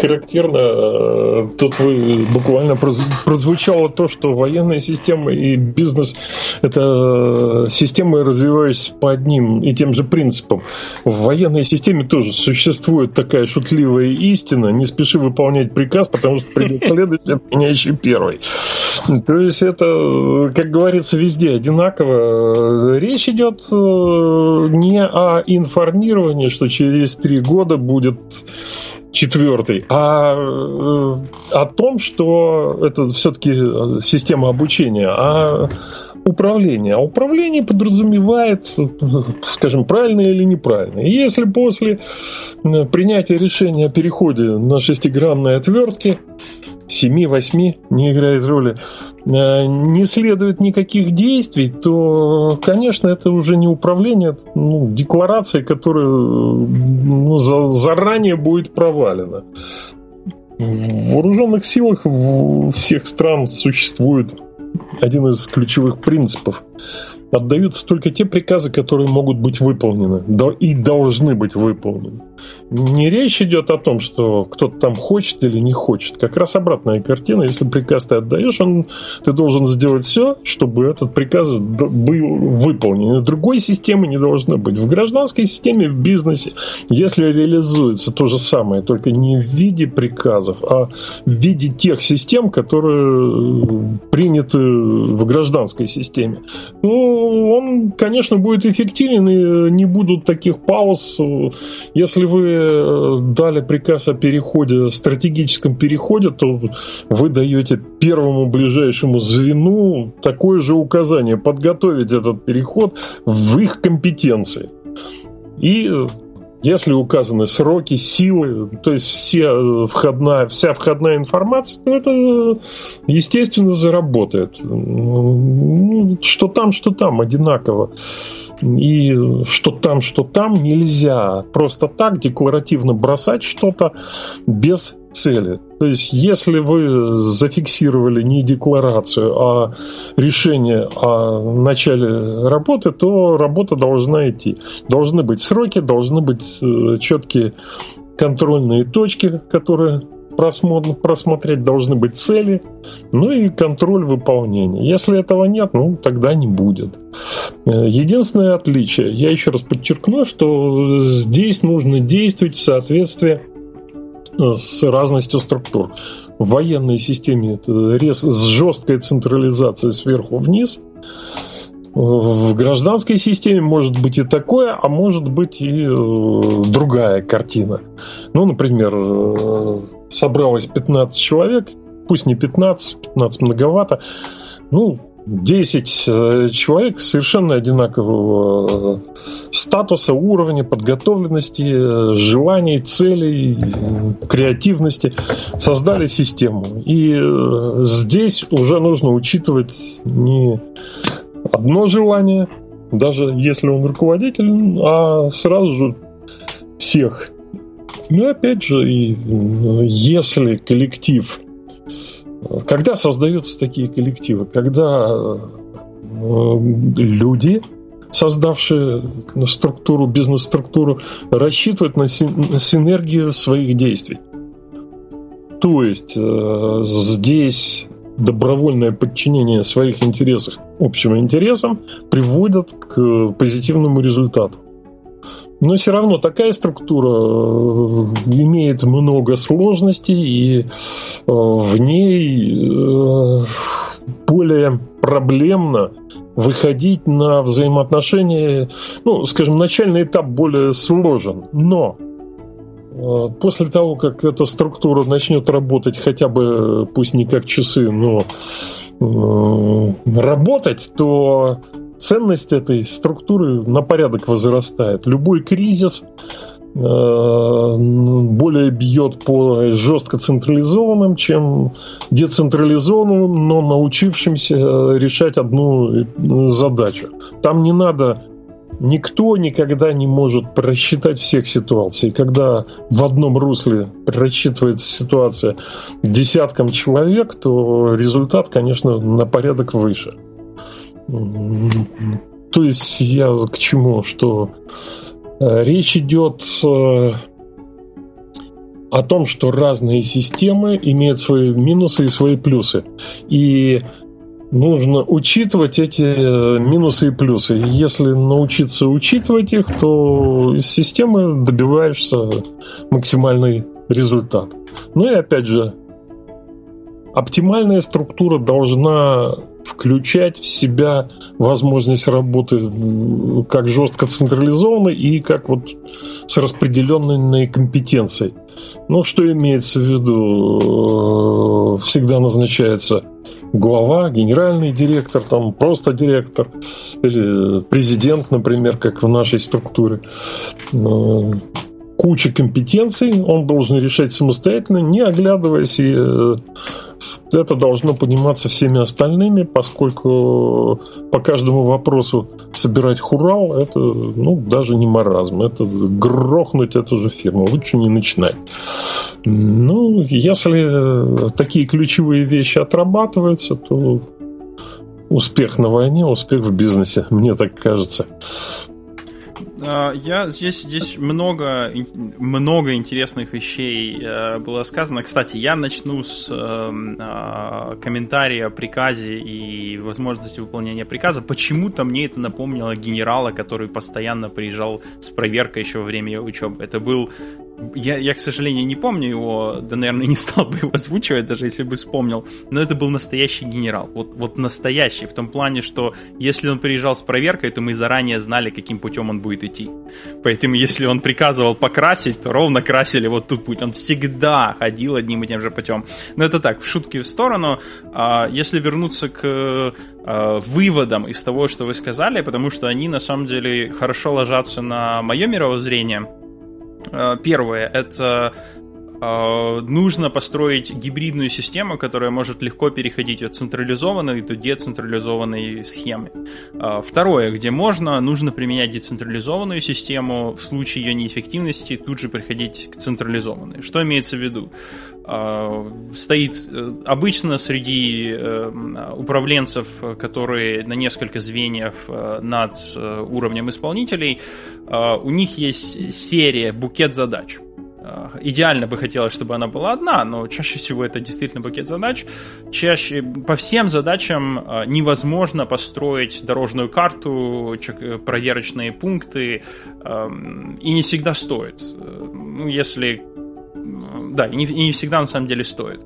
характерно, э, тут вы буквально прозвучало то, что военная система и бизнес – это системы, развивающиеся по одним и тем же принципам. В военной системе тоже существует такая шутливая истина – не спеши выполнять приказ, потому что придет <laughs> следующий, отменяющий первый. То есть это, как говорится, везде одинаково. Речь идет э, не о информировании, что через три года будет будет четвертый, а э, о том, что это все-таки система обучения, а управление. А управление подразумевает, скажем, правильно или неправильно. И если после принятия решения о переходе на шестигранные отвертки 7-8 не играет роли, э, не следует никаких действий, то, конечно, это уже не управление, ну, декларация, которая ну, за, заранее будет провалена. В вооруженных силах всех стран существует один из ключевых принципов отдаются только те приказы, которые могут быть выполнены и должны быть выполнены. Не речь идет о том, что кто-то там хочет или не хочет. Как раз обратная картина. Если приказ ты отдаешь, он, ты должен сделать все, чтобы этот приказ был выполнен. Другой системы не должно быть. В гражданской системе, в бизнесе, если реализуется то же самое, только не в виде приказов, а в виде тех систем, которые приняты в гражданской системе, ну, он, конечно, будет эффективен, и не будут таких пауз. Если вы дали приказ о переходе, стратегическом переходе, то вы даете первому ближайшему звену такое же указание подготовить этот переход в их компетенции. И если указаны сроки, силы, то есть все э, входная, вся входная информация, то это, естественно, заработает. Ну, что там, что там, одинаково. И что там, что там нельзя просто так декларативно бросать что-то без цели. То есть, если вы зафиксировали не декларацию, а решение о начале работы, то работа должна идти. Должны быть сроки, должны быть э, четкие контрольные точки, которые просмотр, просмотреть должны быть цели, ну и контроль выполнения. Если этого нет, ну тогда не будет. Э, единственное отличие, я еще раз подчеркну, что здесь нужно действовать в соответствии с разностью структур. В военной системе это рез с жесткой централизацией сверху вниз. В гражданской системе может быть и такое, а может быть и э, другая картина. Ну, например, э, собралось 15 человек, пусть не 15, 15 многовато, ну, 10 э, человек совершенно одинакового статуса, уровня, подготовленности, желаний, целей, креативности создали систему. И здесь уже нужно учитывать не одно желание, даже если он руководитель, а сразу же всех. Ну, опять же, и если коллектив, когда создаются такие коллективы, когда э, люди, создавшие структуру, бизнес-структуру, рассчитывают на синергию своих действий. То есть э, здесь добровольное подчинение своих интересов общим интересам приводят к позитивному результату. Но все равно такая структура э, имеет много сложностей, и э, в ней э, более проблемно выходить на взаимоотношения, ну, скажем, начальный этап более сложен, но после того, как эта структура начнет работать хотя бы, пусть не как часы, но работать, то ценность этой структуры на порядок возрастает. Любой кризис э, более бьет по жестко централизованным, чем децентрализованным, но научившимся решать одну задачу. Там не надо Никто никогда не может просчитать всех ситуаций. Когда в одном русле просчитывается ситуация десяткам человек, то результат, конечно, на порядок выше. То есть я к чему, что э, речь идет э, о том, что разные системы имеют свои минусы и свои плюсы. И нужно учитывать эти э, минусы и плюсы. Если научиться учитывать их, то из системы добиваешься максимальный результат. Ну и опять же, оптимальная структура должна включать в себя возможность работы как жестко централизованной и как вот с распределенной компетенцией. Ну, что имеется в виду? Э, всегда назначается глава, генеральный директор, там просто директор или президент, например, как в нашей структуре. Куча компетенций, он должен решать самостоятельно, не оглядываясь и э, это должно пониматься всеми остальными, поскольку по каждому вопросу собирать хурал, это ну, даже не маразм. Это грохнуть эту же фирму. Лучше не начинать. Ну, если такие ключевые вещи отрабатываются, то успех на войне, успех в бизнесе, мне так кажется. А, я здесь, здесь много, много интересных вещей э, было сказано. Кстати, я начну с эм, а, комментария о приказе и возможности выполнения приказа. Почему-то мне это напомнило генерала, который постоянно приезжал с проверкой еще во время учебы. Это был я, я, к сожалению, не помню его, да, наверное, <laughs> не стал бы его озвучивать, даже если бы вспомнил, но это был настоящий генерал. Вот, вот настоящий, в том плане, что если он приезжал с проверкой, то мы заранее знали, каким путем он будет идти. Поэтому, если он приказывал покрасить, то ровно красили вот тут путь. Он всегда ходил одним и тем же путем. Но это так, в шутки в сторону. А, если вернуться к а, выводам из того, что вы сказали, потому что они на самом деле хорошо ложатся на мое мировоззрение, первое, это э, нужно построить гибридную систему, которая может легко переходить от централизованной до децентрализованной схемы. Э, второе, где можно, нужно применять децентрализованную систему, в случае ее неэффективности тут же приходить к централизованной. Что имеется в виду? Стоит обычно среди управленцев, которые на несколько звеньев над уровнем исполнителей, у них есть серия, букет задач. Идеально бы хотелось, чтобы она была одна, но чаще всего это действительно букет задач. Чаще по всем задачам невозможно построить дорожную карту, проверочные пункты, и не всегда стоит. Ну, если да, и не, всегда на самом деле стоит.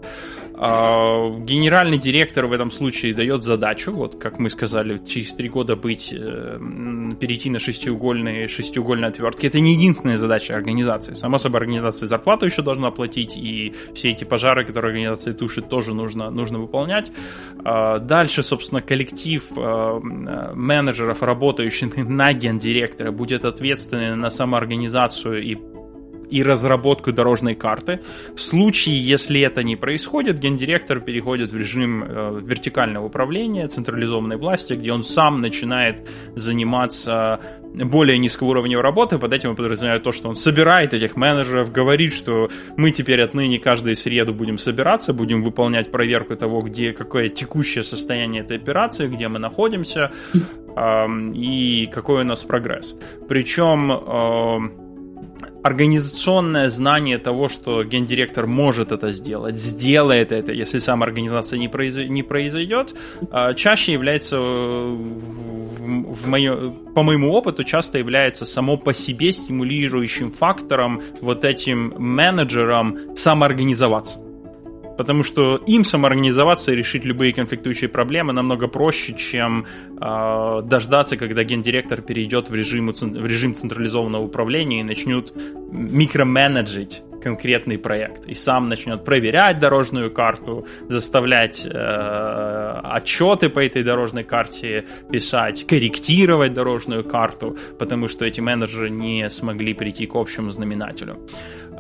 А, генеральный директор в этом случае дает задачу, вот как мы сказали, через три года быть, э, перейти на шестиугольные, шестиугольные отвертки. Это не единственная задача организации. Сама собой, организация зарплату еще должна платить, и все эти пожары, которые организация тушит, тоже нужно, нужно выполнять. А, дальше, собственно, коллектив а, менеджеров, работающих на гендиректора, будет ответственен на самоорганизацию и и разработку дорожной карты. В случае, если это не происходит, гендиректор переходит в режим э, вертикального управления, централизованной власти, где он сам начинает заниматься более низкого уровня работы. Под этим я подразумеваю то, что он собирает этих менеджеров, говорит, что мы теперь отныне каждую среду будем собираться, будем выполнять проверку того, где какое текущее состояние этой операции, где мы находимся э, и какой у нас прогресс. Причем э, организационное знание того, что гендиректор может это сделать, сделает это, если сама организация не, произойдет, не произойдет, а, чаще является в, в моё, по моему опыту часто является само по себе стимулирующим фактором вот этим менеджерам самоорганизоваться. Потому что им самоорганизоваться и решить любые конфликтующие проблемы намного проще, чем э, дождаться, когда гендиректор перейдет в режим, в режим централизованного управления и начнет микроменеджить конкретный проект и сам начнет проверять дорожную карту, заставлять э, отчеты по этой дорожной карте писать, корректировать дорожную карту, потому что эти менеджеры не смогли прийти к общему знаменателю.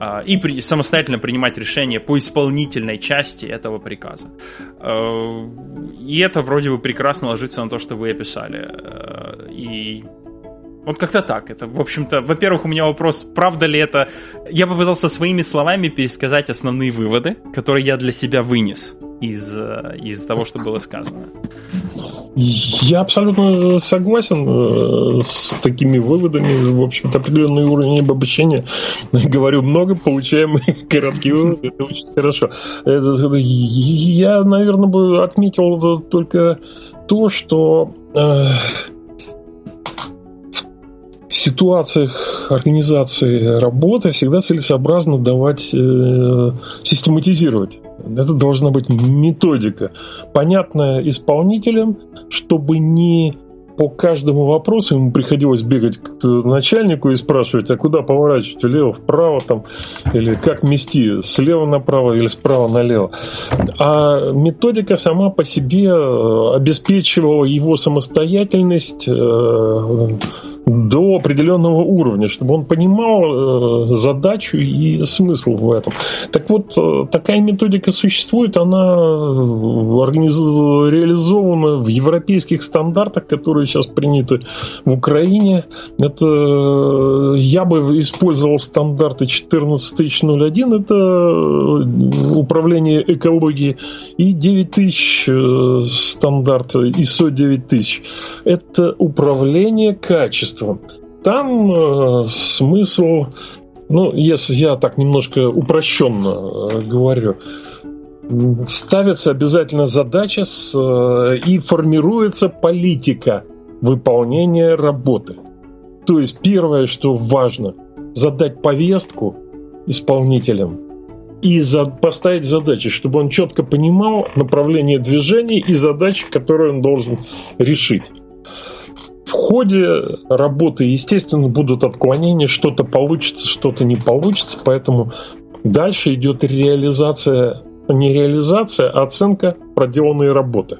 Э, и при, самостоятельно принимать решения по исполнительной части этого приказа. Э, и это вроде бы прекрасно ложится на то, что вы описали. Э, и вот как-то так. Это, в общем-то, во-первых, у меня вопрос, правда ли это... Я попытался своими словами пересказать основные выводы, которые я для себя вынес из, э, из того, что было сказано. Я абсолютно согласен э, с такими выводами. В общем-то, определенный уровень обобщения. <laughs> Говорю много, получаем <laughs> короткие выводы. Это очень хорошо. Я, наверное, бы отметил только то, что э, ситуациях организации работы всегда целесообразно давать, э, систематизировать. Это должна быть методика, понятная исполнителям, чтобы не по каждому вопросу ему приходилось бегать к начальнику и спрашивать, а куда поворачивать, влево, вправо, там, или как мести, слева направо или справа налево. А методика сама по себе э, обеспечивала его самостоятельность, э, до определенного уровня, чтобы он понимал э, задачу и смысл в этом. Так вот, э, такая методика существует, она э, организ... реализована в европейских стандартах, которые сейчас приняты в Украине. Это я бы использовал стандарты 14001, это управление экологией, и 9000 стандарт ISO 9000. Это управление качеством качеством. Там э, смысл, ну, если я так немножко упрощенно э, говорю, ставится обязательно задача с, э, и формируется политика выполнения работы. То есть первое, что важно, задать повестку исполнителям и за, поставить задачи, чтобы он четко понимал направление движения и задачи, которые он должен решить. В ходе работы, естественно, будут отклонения, что-то получится, что-то не получится, поэтому дальше идет реализация, не реализация, а оценка проделанной работы,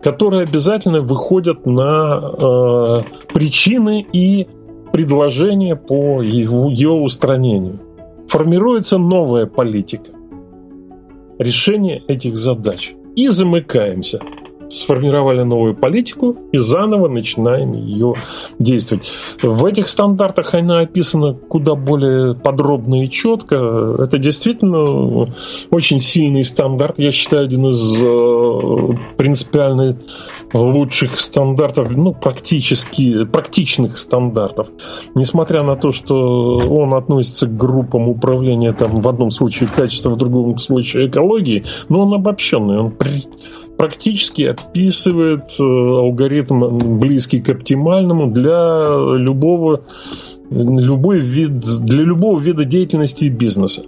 которые обязательно выходят на э, причины и предложения по его, его устранению. Формируется новая политика решения этих задач. И замыкаемся сформировали новую политику и заново начинаем ее действовать. В этих стандартах она описана куда более подробно и четко. Это действительно очень сильный стандарт. Я считаю, один из э, принципиально лучших стандартов, ну, практически, практичных стандартов. Несмотря на то, что он относится к группам управления, там, в одном случае качества, в другом случае экологии, но он обобщенный, он при, практически описывает э, алгоритм близкий к оптимальному для любого любой вид для любого вида деятельности и бизнеса.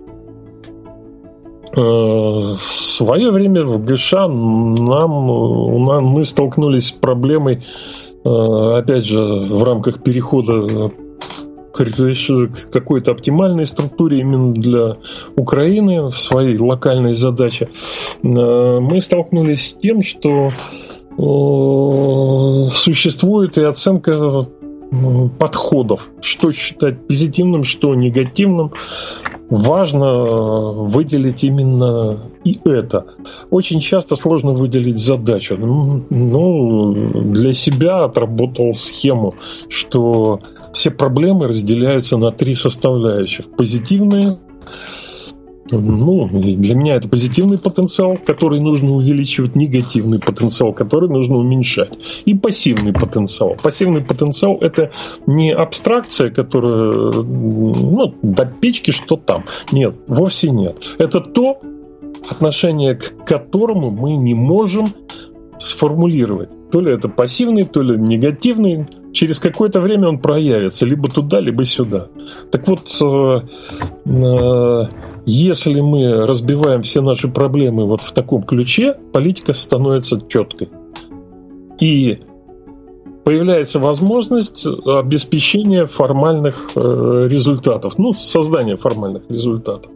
Э, в свое время в ГШ нам, нам мы столкнулись с проблемой, э, опять же, в рамках перехода к какой-то оптимальной структуре именно для Украины в своей локальной задаче, э, мы столкнулись с тем, что э, существует и оценка подходов, что считать позитивным, что негативным. Важно выделить именно и это. Очень часто сложно выделить задачу. Ну, для себя отработал схему, что все проблемы разделяются на три составляющих. Позитивные, ну, для меня это позитивный потенциал, который нужно увеличивать, негативный потенциал, который нужно уменьшать, и пассивный потенциал. Пассивный потенциал – это не абстракция, которая, ну, до печки, что там. Нет, вовсе нет. Это то, отношение к которому мы не можем сформулировать. То ли это пассивный, то ли негативный. Через какое-то время он проявится либо туда, либо сюда. Так вот, э, э, если мы разбиваем все наши проблемы вот в таком ключе, политика становится четкой. И появляется возможность обеспечения формальных э, результатов, ну, создания формальных результатов.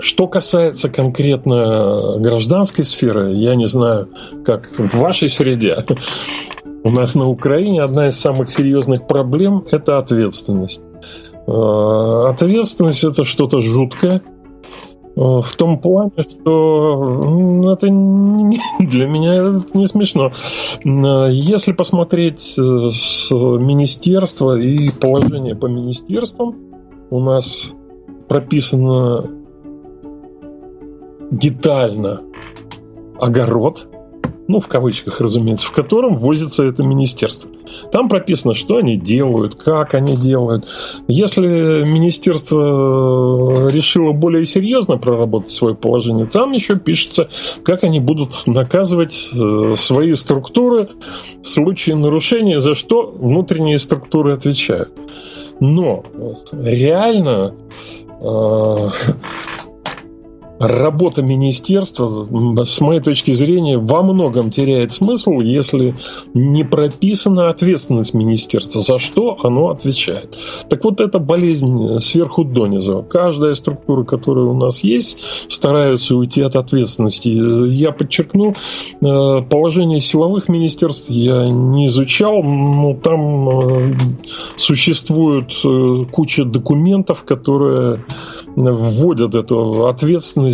Что касается конкретно гражданской сферы, я не знаю, как в вашей среде. У нас на Украине одна из самых серьезных проблем – это ответственность. Э, ответственность – это что-то жуткое, э, в том плане, что это <laughs> для меня не смешно. Э, если посмотреть с министерства и положение по министерствам, у нас прописано детально огород, ну, в кавычках, разумеется, в котором возится это министерство. Там прописано, что они делают, как они делают. Если министерство решило более серьезно проработать свое положение, там еще пишется, как они будут наказывать э, свои структуры в случае нарушения, за что внутренние структуры отвечают. Но реально э, работа министерства, с моей точки зрения, во многом теряет смысл, если не прописана ответственность министерства, за что оно отвечает. Так вот, это болезнь сверху донизу. Каждая структура, которая у нас есть, стараются уйти от ответственности. Я подчеркну, э, положение силовых министерств я не изучал, но там э, существует э, куча документов, которые вводят эту ответственность,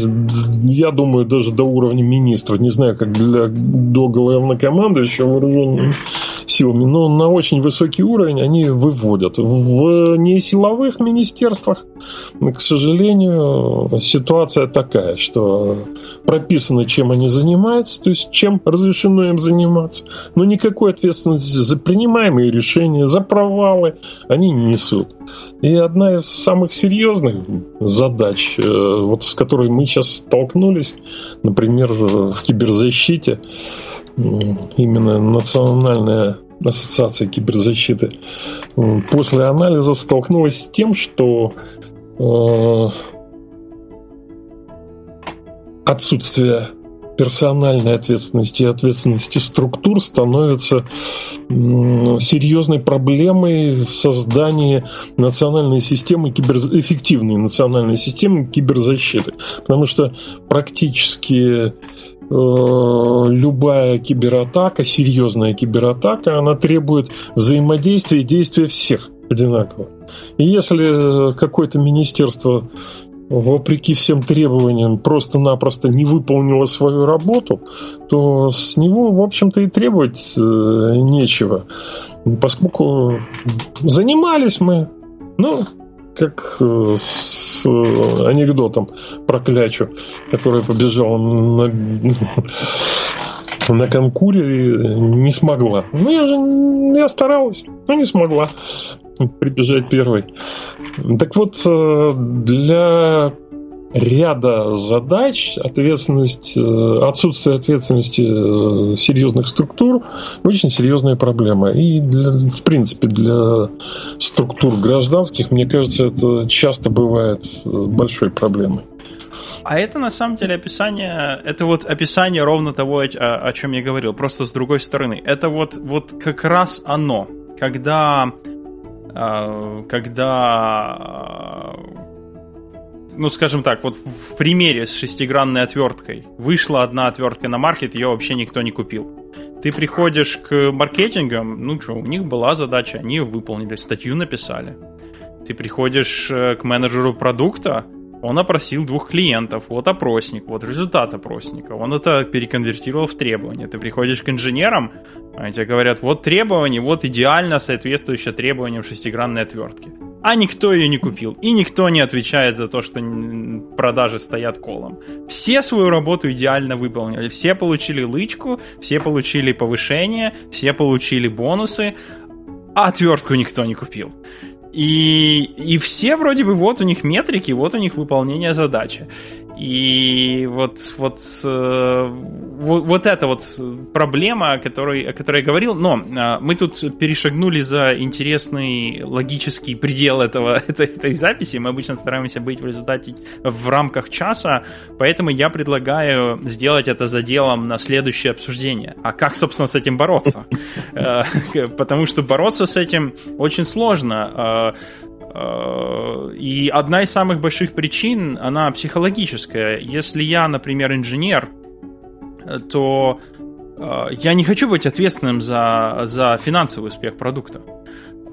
я думаю, даже до уровня министра. Не знаю, как для до главнокомандующего вооруженными силами, но на очень высокий уровень они выводят. В несиловых министерствах, к сожалению, ситуация такая, что прописано, чем они занимаются, то есть чем разрешено им заниматься, но никакой ответственности за принимаемые решения, за провалы они не несут. И одна из самых серьезных задач, э, вот с которой мы сейчас столкнулись, например, в киберзащите, именно национальная ассоциация киберзащиты после анализа столкнулась с тем, что э, отсутствие персональной ответственности и ответственности структур становится серьезной проблемой в создании национальной системы кибер... эффективной национальной системы киберзащиты. Потому что практически любая кибератака, серьезная кибератака, она требует взаимодействия и действия всех одинаково. И если какое-то министерство вопреки всем требованиям, просто-напросто не выполнила свою работу, то с него, в общем-то, и требовать э, нечего. Поскольку занимались мы, ну, как э, с анекдотом про клячу, которая побежала на, на конкуре не смогла. Ну, я же я старалась, но не смогла прибежать первой. Так вот, э, для ряда задач ответственность, э, отсутствие ответственности э, серьезных структур очень серьезная проблема. И для, в принципе для структур гражданских, мне кажется, это часто бывает большой проблемой. А это на самом деле описание, это вот описание ровно того, о, о чем я говорил, просто с другой стороны. Это вот, вот как раз оно, когда когда, ну, скажем так, вот в примере с шестигранной отверткой вышла одна отвертка на маркет, ее вообще никто не купил. Ты приходишь к маркетингам, ну что, у них была задача, они ее выполнили, статью написали. Ты приходишь э, к менеджеру продукта, он опросил двух клиентов, вот опросник, вот результат опросника, он это переконвертировал в требования. Ты приходишь к инженерам, они тебе говорят, вот требование, вот идеально соответствующее требованиям шестигранной отвертки. А никто ее не купил. И никто не отвечает за то, что продажи стоят колом. Все свою работу идеально выполнили. Все получили лычку, все получили повышение, все получили бонусы, а отвертку никто не купил. И, и все вроде бы вот у них метрики, вот у них выполнение задачи. И вот, вот, э, вот, вот эта вот проблема, о которой, о которой я говорил, но э, мы тут перешагнули за интересный логический предел этого, <laughs> этой, этой записи. Мы обычно стараемся быть в результате в рамках часа, поэтому я предлагаю сделать это заделом на следующее обсуждение. А как, собственно, с этим бороться? <laughs> Э, <laughs> потому что бороться с этим очень сложно. Э, и одна из самых больших причин, она психологическая. Если я, например, инженер, то э, я не хочу быть ответственным за, за финансовый успех продукта.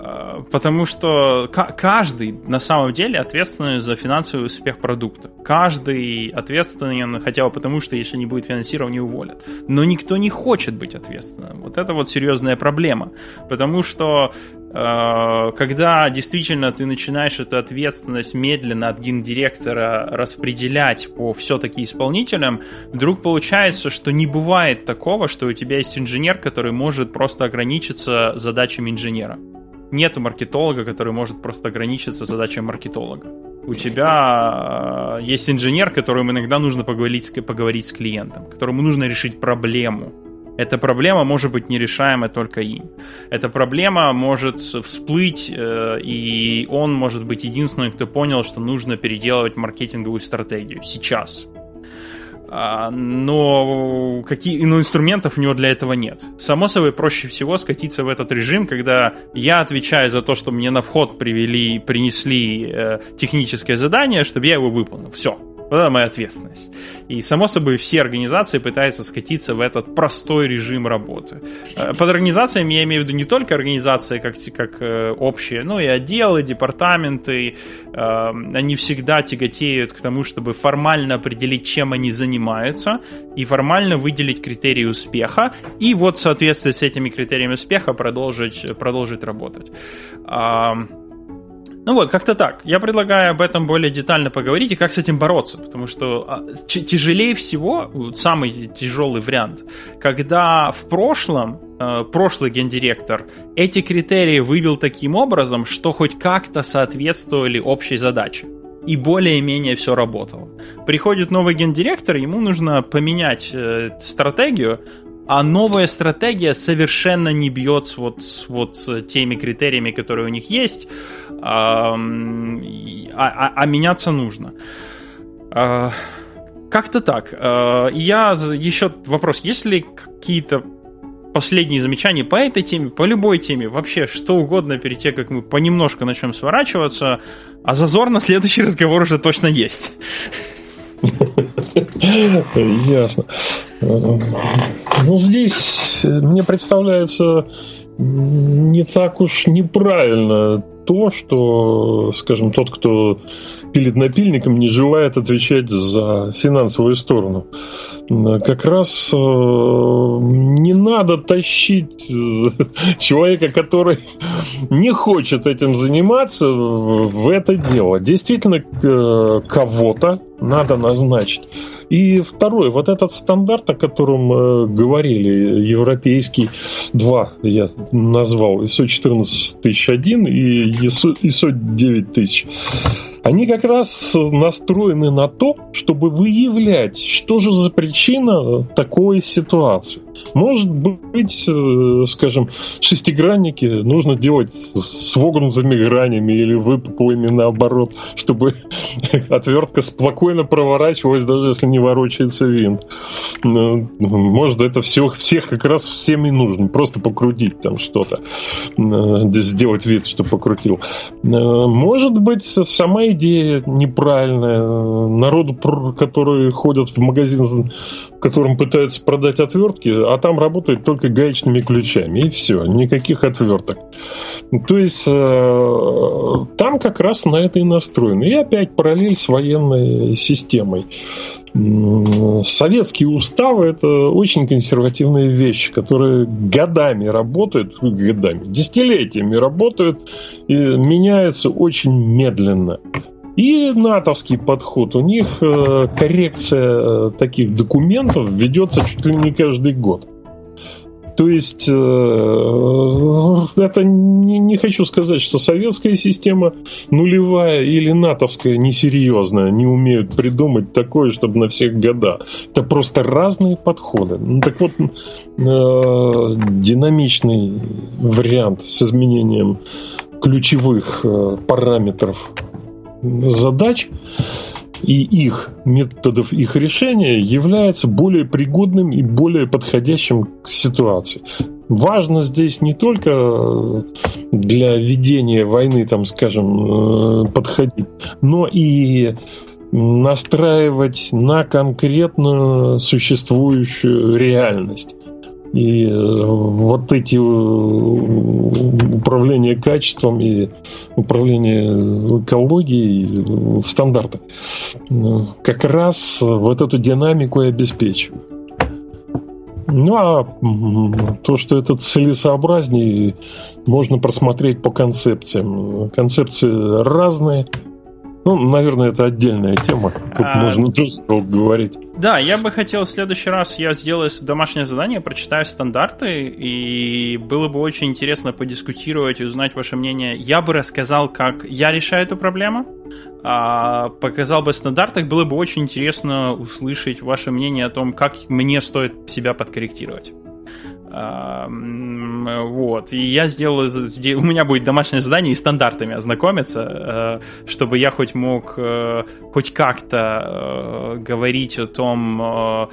Э, потому что каждый на самом деле ответственный за финансовый успех продукта. Каждый ответственен хотя бы потому, что если не будет финансирования, уволят. Но никто не хочет быть ответственным. Вот это вот серьезная проблема. Потому что Э, когда действительно ты начинаешь эту ответственность медленно от гендиректора распределять по все-таки исполнителям, вдруг получается, что не бывает такого, что у тебя есть инженер, который может просто ограничиться задачами инженера. Нету маркетолога, который может просто ограничиться задачами маркетолога. У тебя э, есть инженер, которому иногда нужно поговорить, поговорить с клиентом, которому нужно решить проблему эта проблема может быть нерешаема только им. Эта проблема может всплыть, э, и он может быть единственным, кто понял, что нужно переделывать маркетинговую стратегию сейчас. А, но какие, но инструментов у него для этого нет. Само собой, проще всего скатиться в этот режим, когда я отвечаю за то, что мне на вход привели, принесли э, техническое задание, чтобы я его выполнил. Все вот это моя ответственность. И, само собой, все организации пытаются скатиться в этот простой режим работы. Э, под организациями я имею в виду не только организации как, как э, общие, но и отделы, департаменты. Э, они всегда тяготеют к тому, чтобы формально определить, чем они занимаются, и формально выделить критерии успеха, и вот в с этими критериями успеха продолжить, продолжить работать. Ну вот, как-то так. Я предлагаю об этом более детально поговорить и как с этим бороться, потому что а, тяжелее всего, самый тяжелый вариант, когда в прошлом э, прошлый гендиректор эти критерии вывел таким образом, что хоть как-то соответствовали общей задаче и более-менее все работало. Приходит новый гендиректор, ему нужно поменять э, стратегию, а новая стратегия совершенно не бьется вот с вот теми критериями, которые у них есть, а, а, а меняться нужно. А, как-то так. А, я еще вопрос, есть ли какие-то последние замечания по этой теме, по любой теме, вообще что угодно перед тем, как мы понемножку начнем сворачиваться, а зазор на следующий разговор уже точно есть. <laughs> <laughs> Ясно. Ну, здесь мне представляется не так уж неправильно то, что, скажем, тот, кто пилит напильником, не желает отвечать за финансовую сторону. Как раз э, не надо тащить э, <laughs> человека, который не хочет этим заниматься, в это дело. Действительно, э, кого-то надо назначить. И второе, вот этот стандарт, о котором э, говорили, европейский 2, я назвал, ISO 14001 и ISO, ISO 9000, они как раз настроены на то, чтобы выявлять, что же за причина такой ситуации. Может быть, э, скажем, шестигранники нужно делать с вогнутыми гранями или выпуклыми наоборот, чтобы <laughs> отвертка спокойно проворачивалась, даже если не ворочается винт. Ну, может, это все, всех как раз всем и нужно. Просто покрутить там что-то. Э, сделать вид, что покрутил. Э, может быть, сама идея неправильная. Народу, которые ходят в магазин, в котором пытаются продать отвертки, а там работают только гаечными ключами. И все. Никаких отверток. То есть, э, там как раз на это и настроено. И опять параллель с военной системой. Советские уставы – это очень консервативные вещи, которые годами работают, годами, десятилетиями работают и меняются очень медленно. И натовский подход. У них э, коррекция таких документов ведется чуть ли не каждый год. То есть, э, это не, не хочу сказать, что советская система нулевая или натовская несерьезная, не умеют придумать такое, чтобы на всех года. Это просто разные подходы. Ну, так вот, э, динамичный вариант с изменением ключевых э, параметров задач и их методов их решения является более пригодным и более подходящим к ситуации. Важно здесь не только для ведения войны, там, скажем, э, подходить, но и настраивать на конкретную существующую реальность. И э, вот эти э, управления качеством и управление экологией в стандартах э, как раз вот эту динамику и обеспечивают. Ну а то, что это целесообразнее, можно просмотреть по концепциям. Концепции разные, ну, наверное, это отдельная тема. Тут а... можно тоже говорить. Да, я бы хотел в следующий раз я сделаю домашнее задание, прочитаю стандарты, и было бы очень интересно подискутировать и узнать ваше мнение. Я бы рассказал, как я решаю эту проблему, а, показал бы стандарты, было бы очень интересно услышать ваше мнение о том, как мне стоит себя подкорректировать. Вот. И я сделал, у меня будет домашнее задание и стандартами ознакомиться, э, чтобы я хоть мог э, хоть как-то э, говорить о том,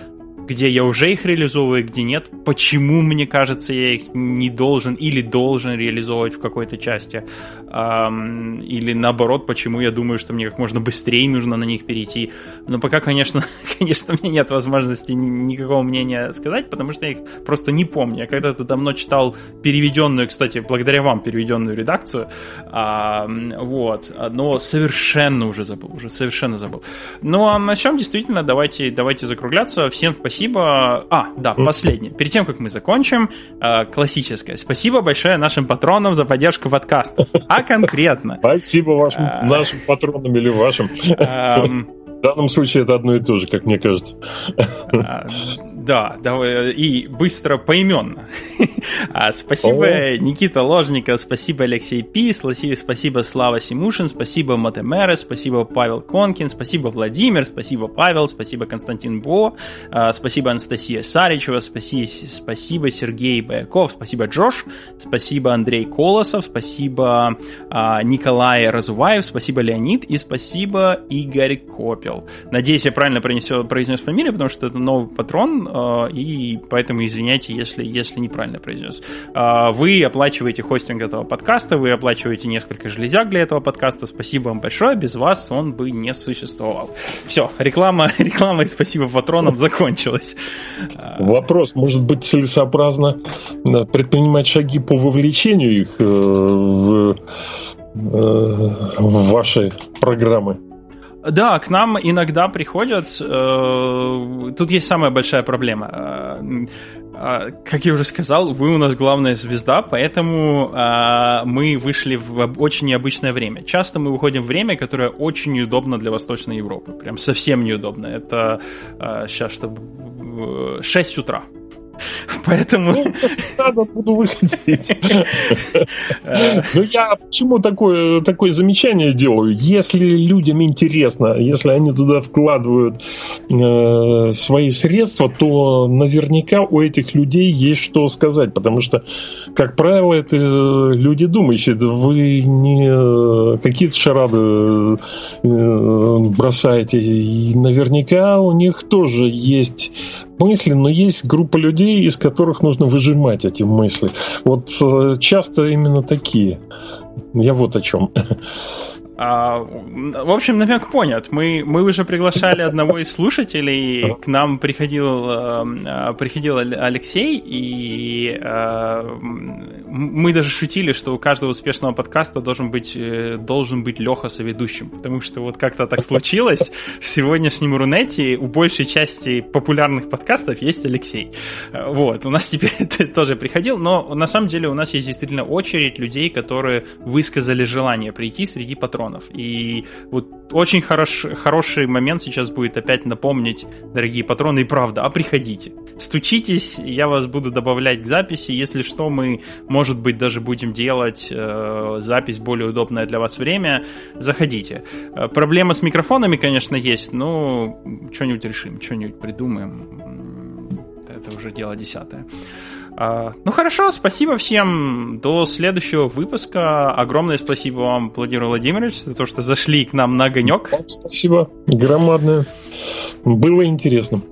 где я уже их реализовываю, где нет, почему, мне кажется, я их не должен или должен реализовывать в какой-то части, или наоборот, почему я думаю, что мне как можно быстрее нужно на них перейти. Но пока, конечно, <laughs> конечно, у меня нет возможности никакого мнения сказать, потому что я их просто не помню. Я когда-то давно читал переведенную, кстати, благодаря вам переведенную редакцию, вот, но совершенно уже забыл, уже совершенно забыл. Ну, а на чем действительно давайте, давайте закругляться. Всем спасибо спасибо. А, да, последнее. Перед тем, как мы закончим, э, классическое. Спасибо большое нашим патронам за поддержку подкаста. А конкретно. Спасибо вашим, э, нашим патронам или вашим. Эм, в данном случае это одно и то же, как мне кажется. А, да, давай, и быстро поименно. <laughs> А, спасибо О. Никита Ложников, спасибо Алексей Пи, спасибо Слава Симушин, спасибо Матемера, спасибо Павел Конкин, спасибо Владимир, спасибо Павел, спасибо Константин Бо, а, спасибо Анастасия Саричева, спасибо, спасибо Сергей Бояков, спасибо Джош, спасибо Андрей Колосов, спасибо Николай Разуваев, спасибо Леонид и спасибо Игорь Копил успел. Надеюсь, я правильно произнес, фамилию, потому что это новый патрон, э, и поэтому извиняйте, если, если неправильно произнес. Э, вы оплачиваете хостинг этого подкаста, вы оплачиваете несколько железяк для этого подкаста. Спасибо вам большое, без вас он бы не существовал. Все, реклама, <laughs> реклама и спасибо патронам закончилась. Вопрос, может быть целесообразно э, предпринимать шаги по вовлечению их в ваши программы? Да, к нам иногда приходят. Э, тут есть самая большая проблема. Э, э, как я уже сказал, вы у нас главная звезда, поэтому э, мы вышли в очень необычное время. Часто мы выходим в время, которое очень неудобно для Восточной Европы. Прям совсем неудобно. Это э, сейчас, чтобы 6 утра. <laughs> Поэтому... Ну, надо буду выходить. <laughs> Ну, я почему такое, такое замечание делаю? Если людям интересно, если они туда вкладывают э, свои средства, то наверняка у этих людей есть что сказать, потому что, как правило, это люди думающие, вы не какие-то шарады э, бросаете, и наверняка у них тоже есть мысли, но есть группа людей, из которых нужно выжимать эти мысли. Вот э, часто именно такие. Я вот о чем. <laughs> А, в общем, намек понят. Мы, мы уже приглашали одного из слушателей. К нам приходил, э, приходил Алексей, и э, мы даже шутили, что у каждого успешного подкаста должен быть, э, должен быть Леха соведущим. Потому что вот как-то так случилось. В сегодняшнем Рунете у большей части популярных подкастов есть Алексей. Вот. У нас теперь <laughs> тоже приходил, но на самом деле у нас есть действительно очередь людей, которые высказали желание прийти среди патронов. Патронов. И вот очень хорош, хороший момент сейчас будет опять напомнить, дорогие патроны, и правда, а приходите. Стучитесь, я вас буду добавлять к записи. Если что, мы, может быть, даже будем делать э, запись более удобное для вас время. Заходите. Э, проблема с микрофонами, конечно, есть, но что-нибудь решим, что-нибудь придумаем. Это уже дело десятое. А, ну хорошо, спасибо всем. До следующего выпуска. Огромное спасибо вам, Владимир Владимирович, за то, что зашли к нам на огонек. Спасибо. Громадное. Было интересно.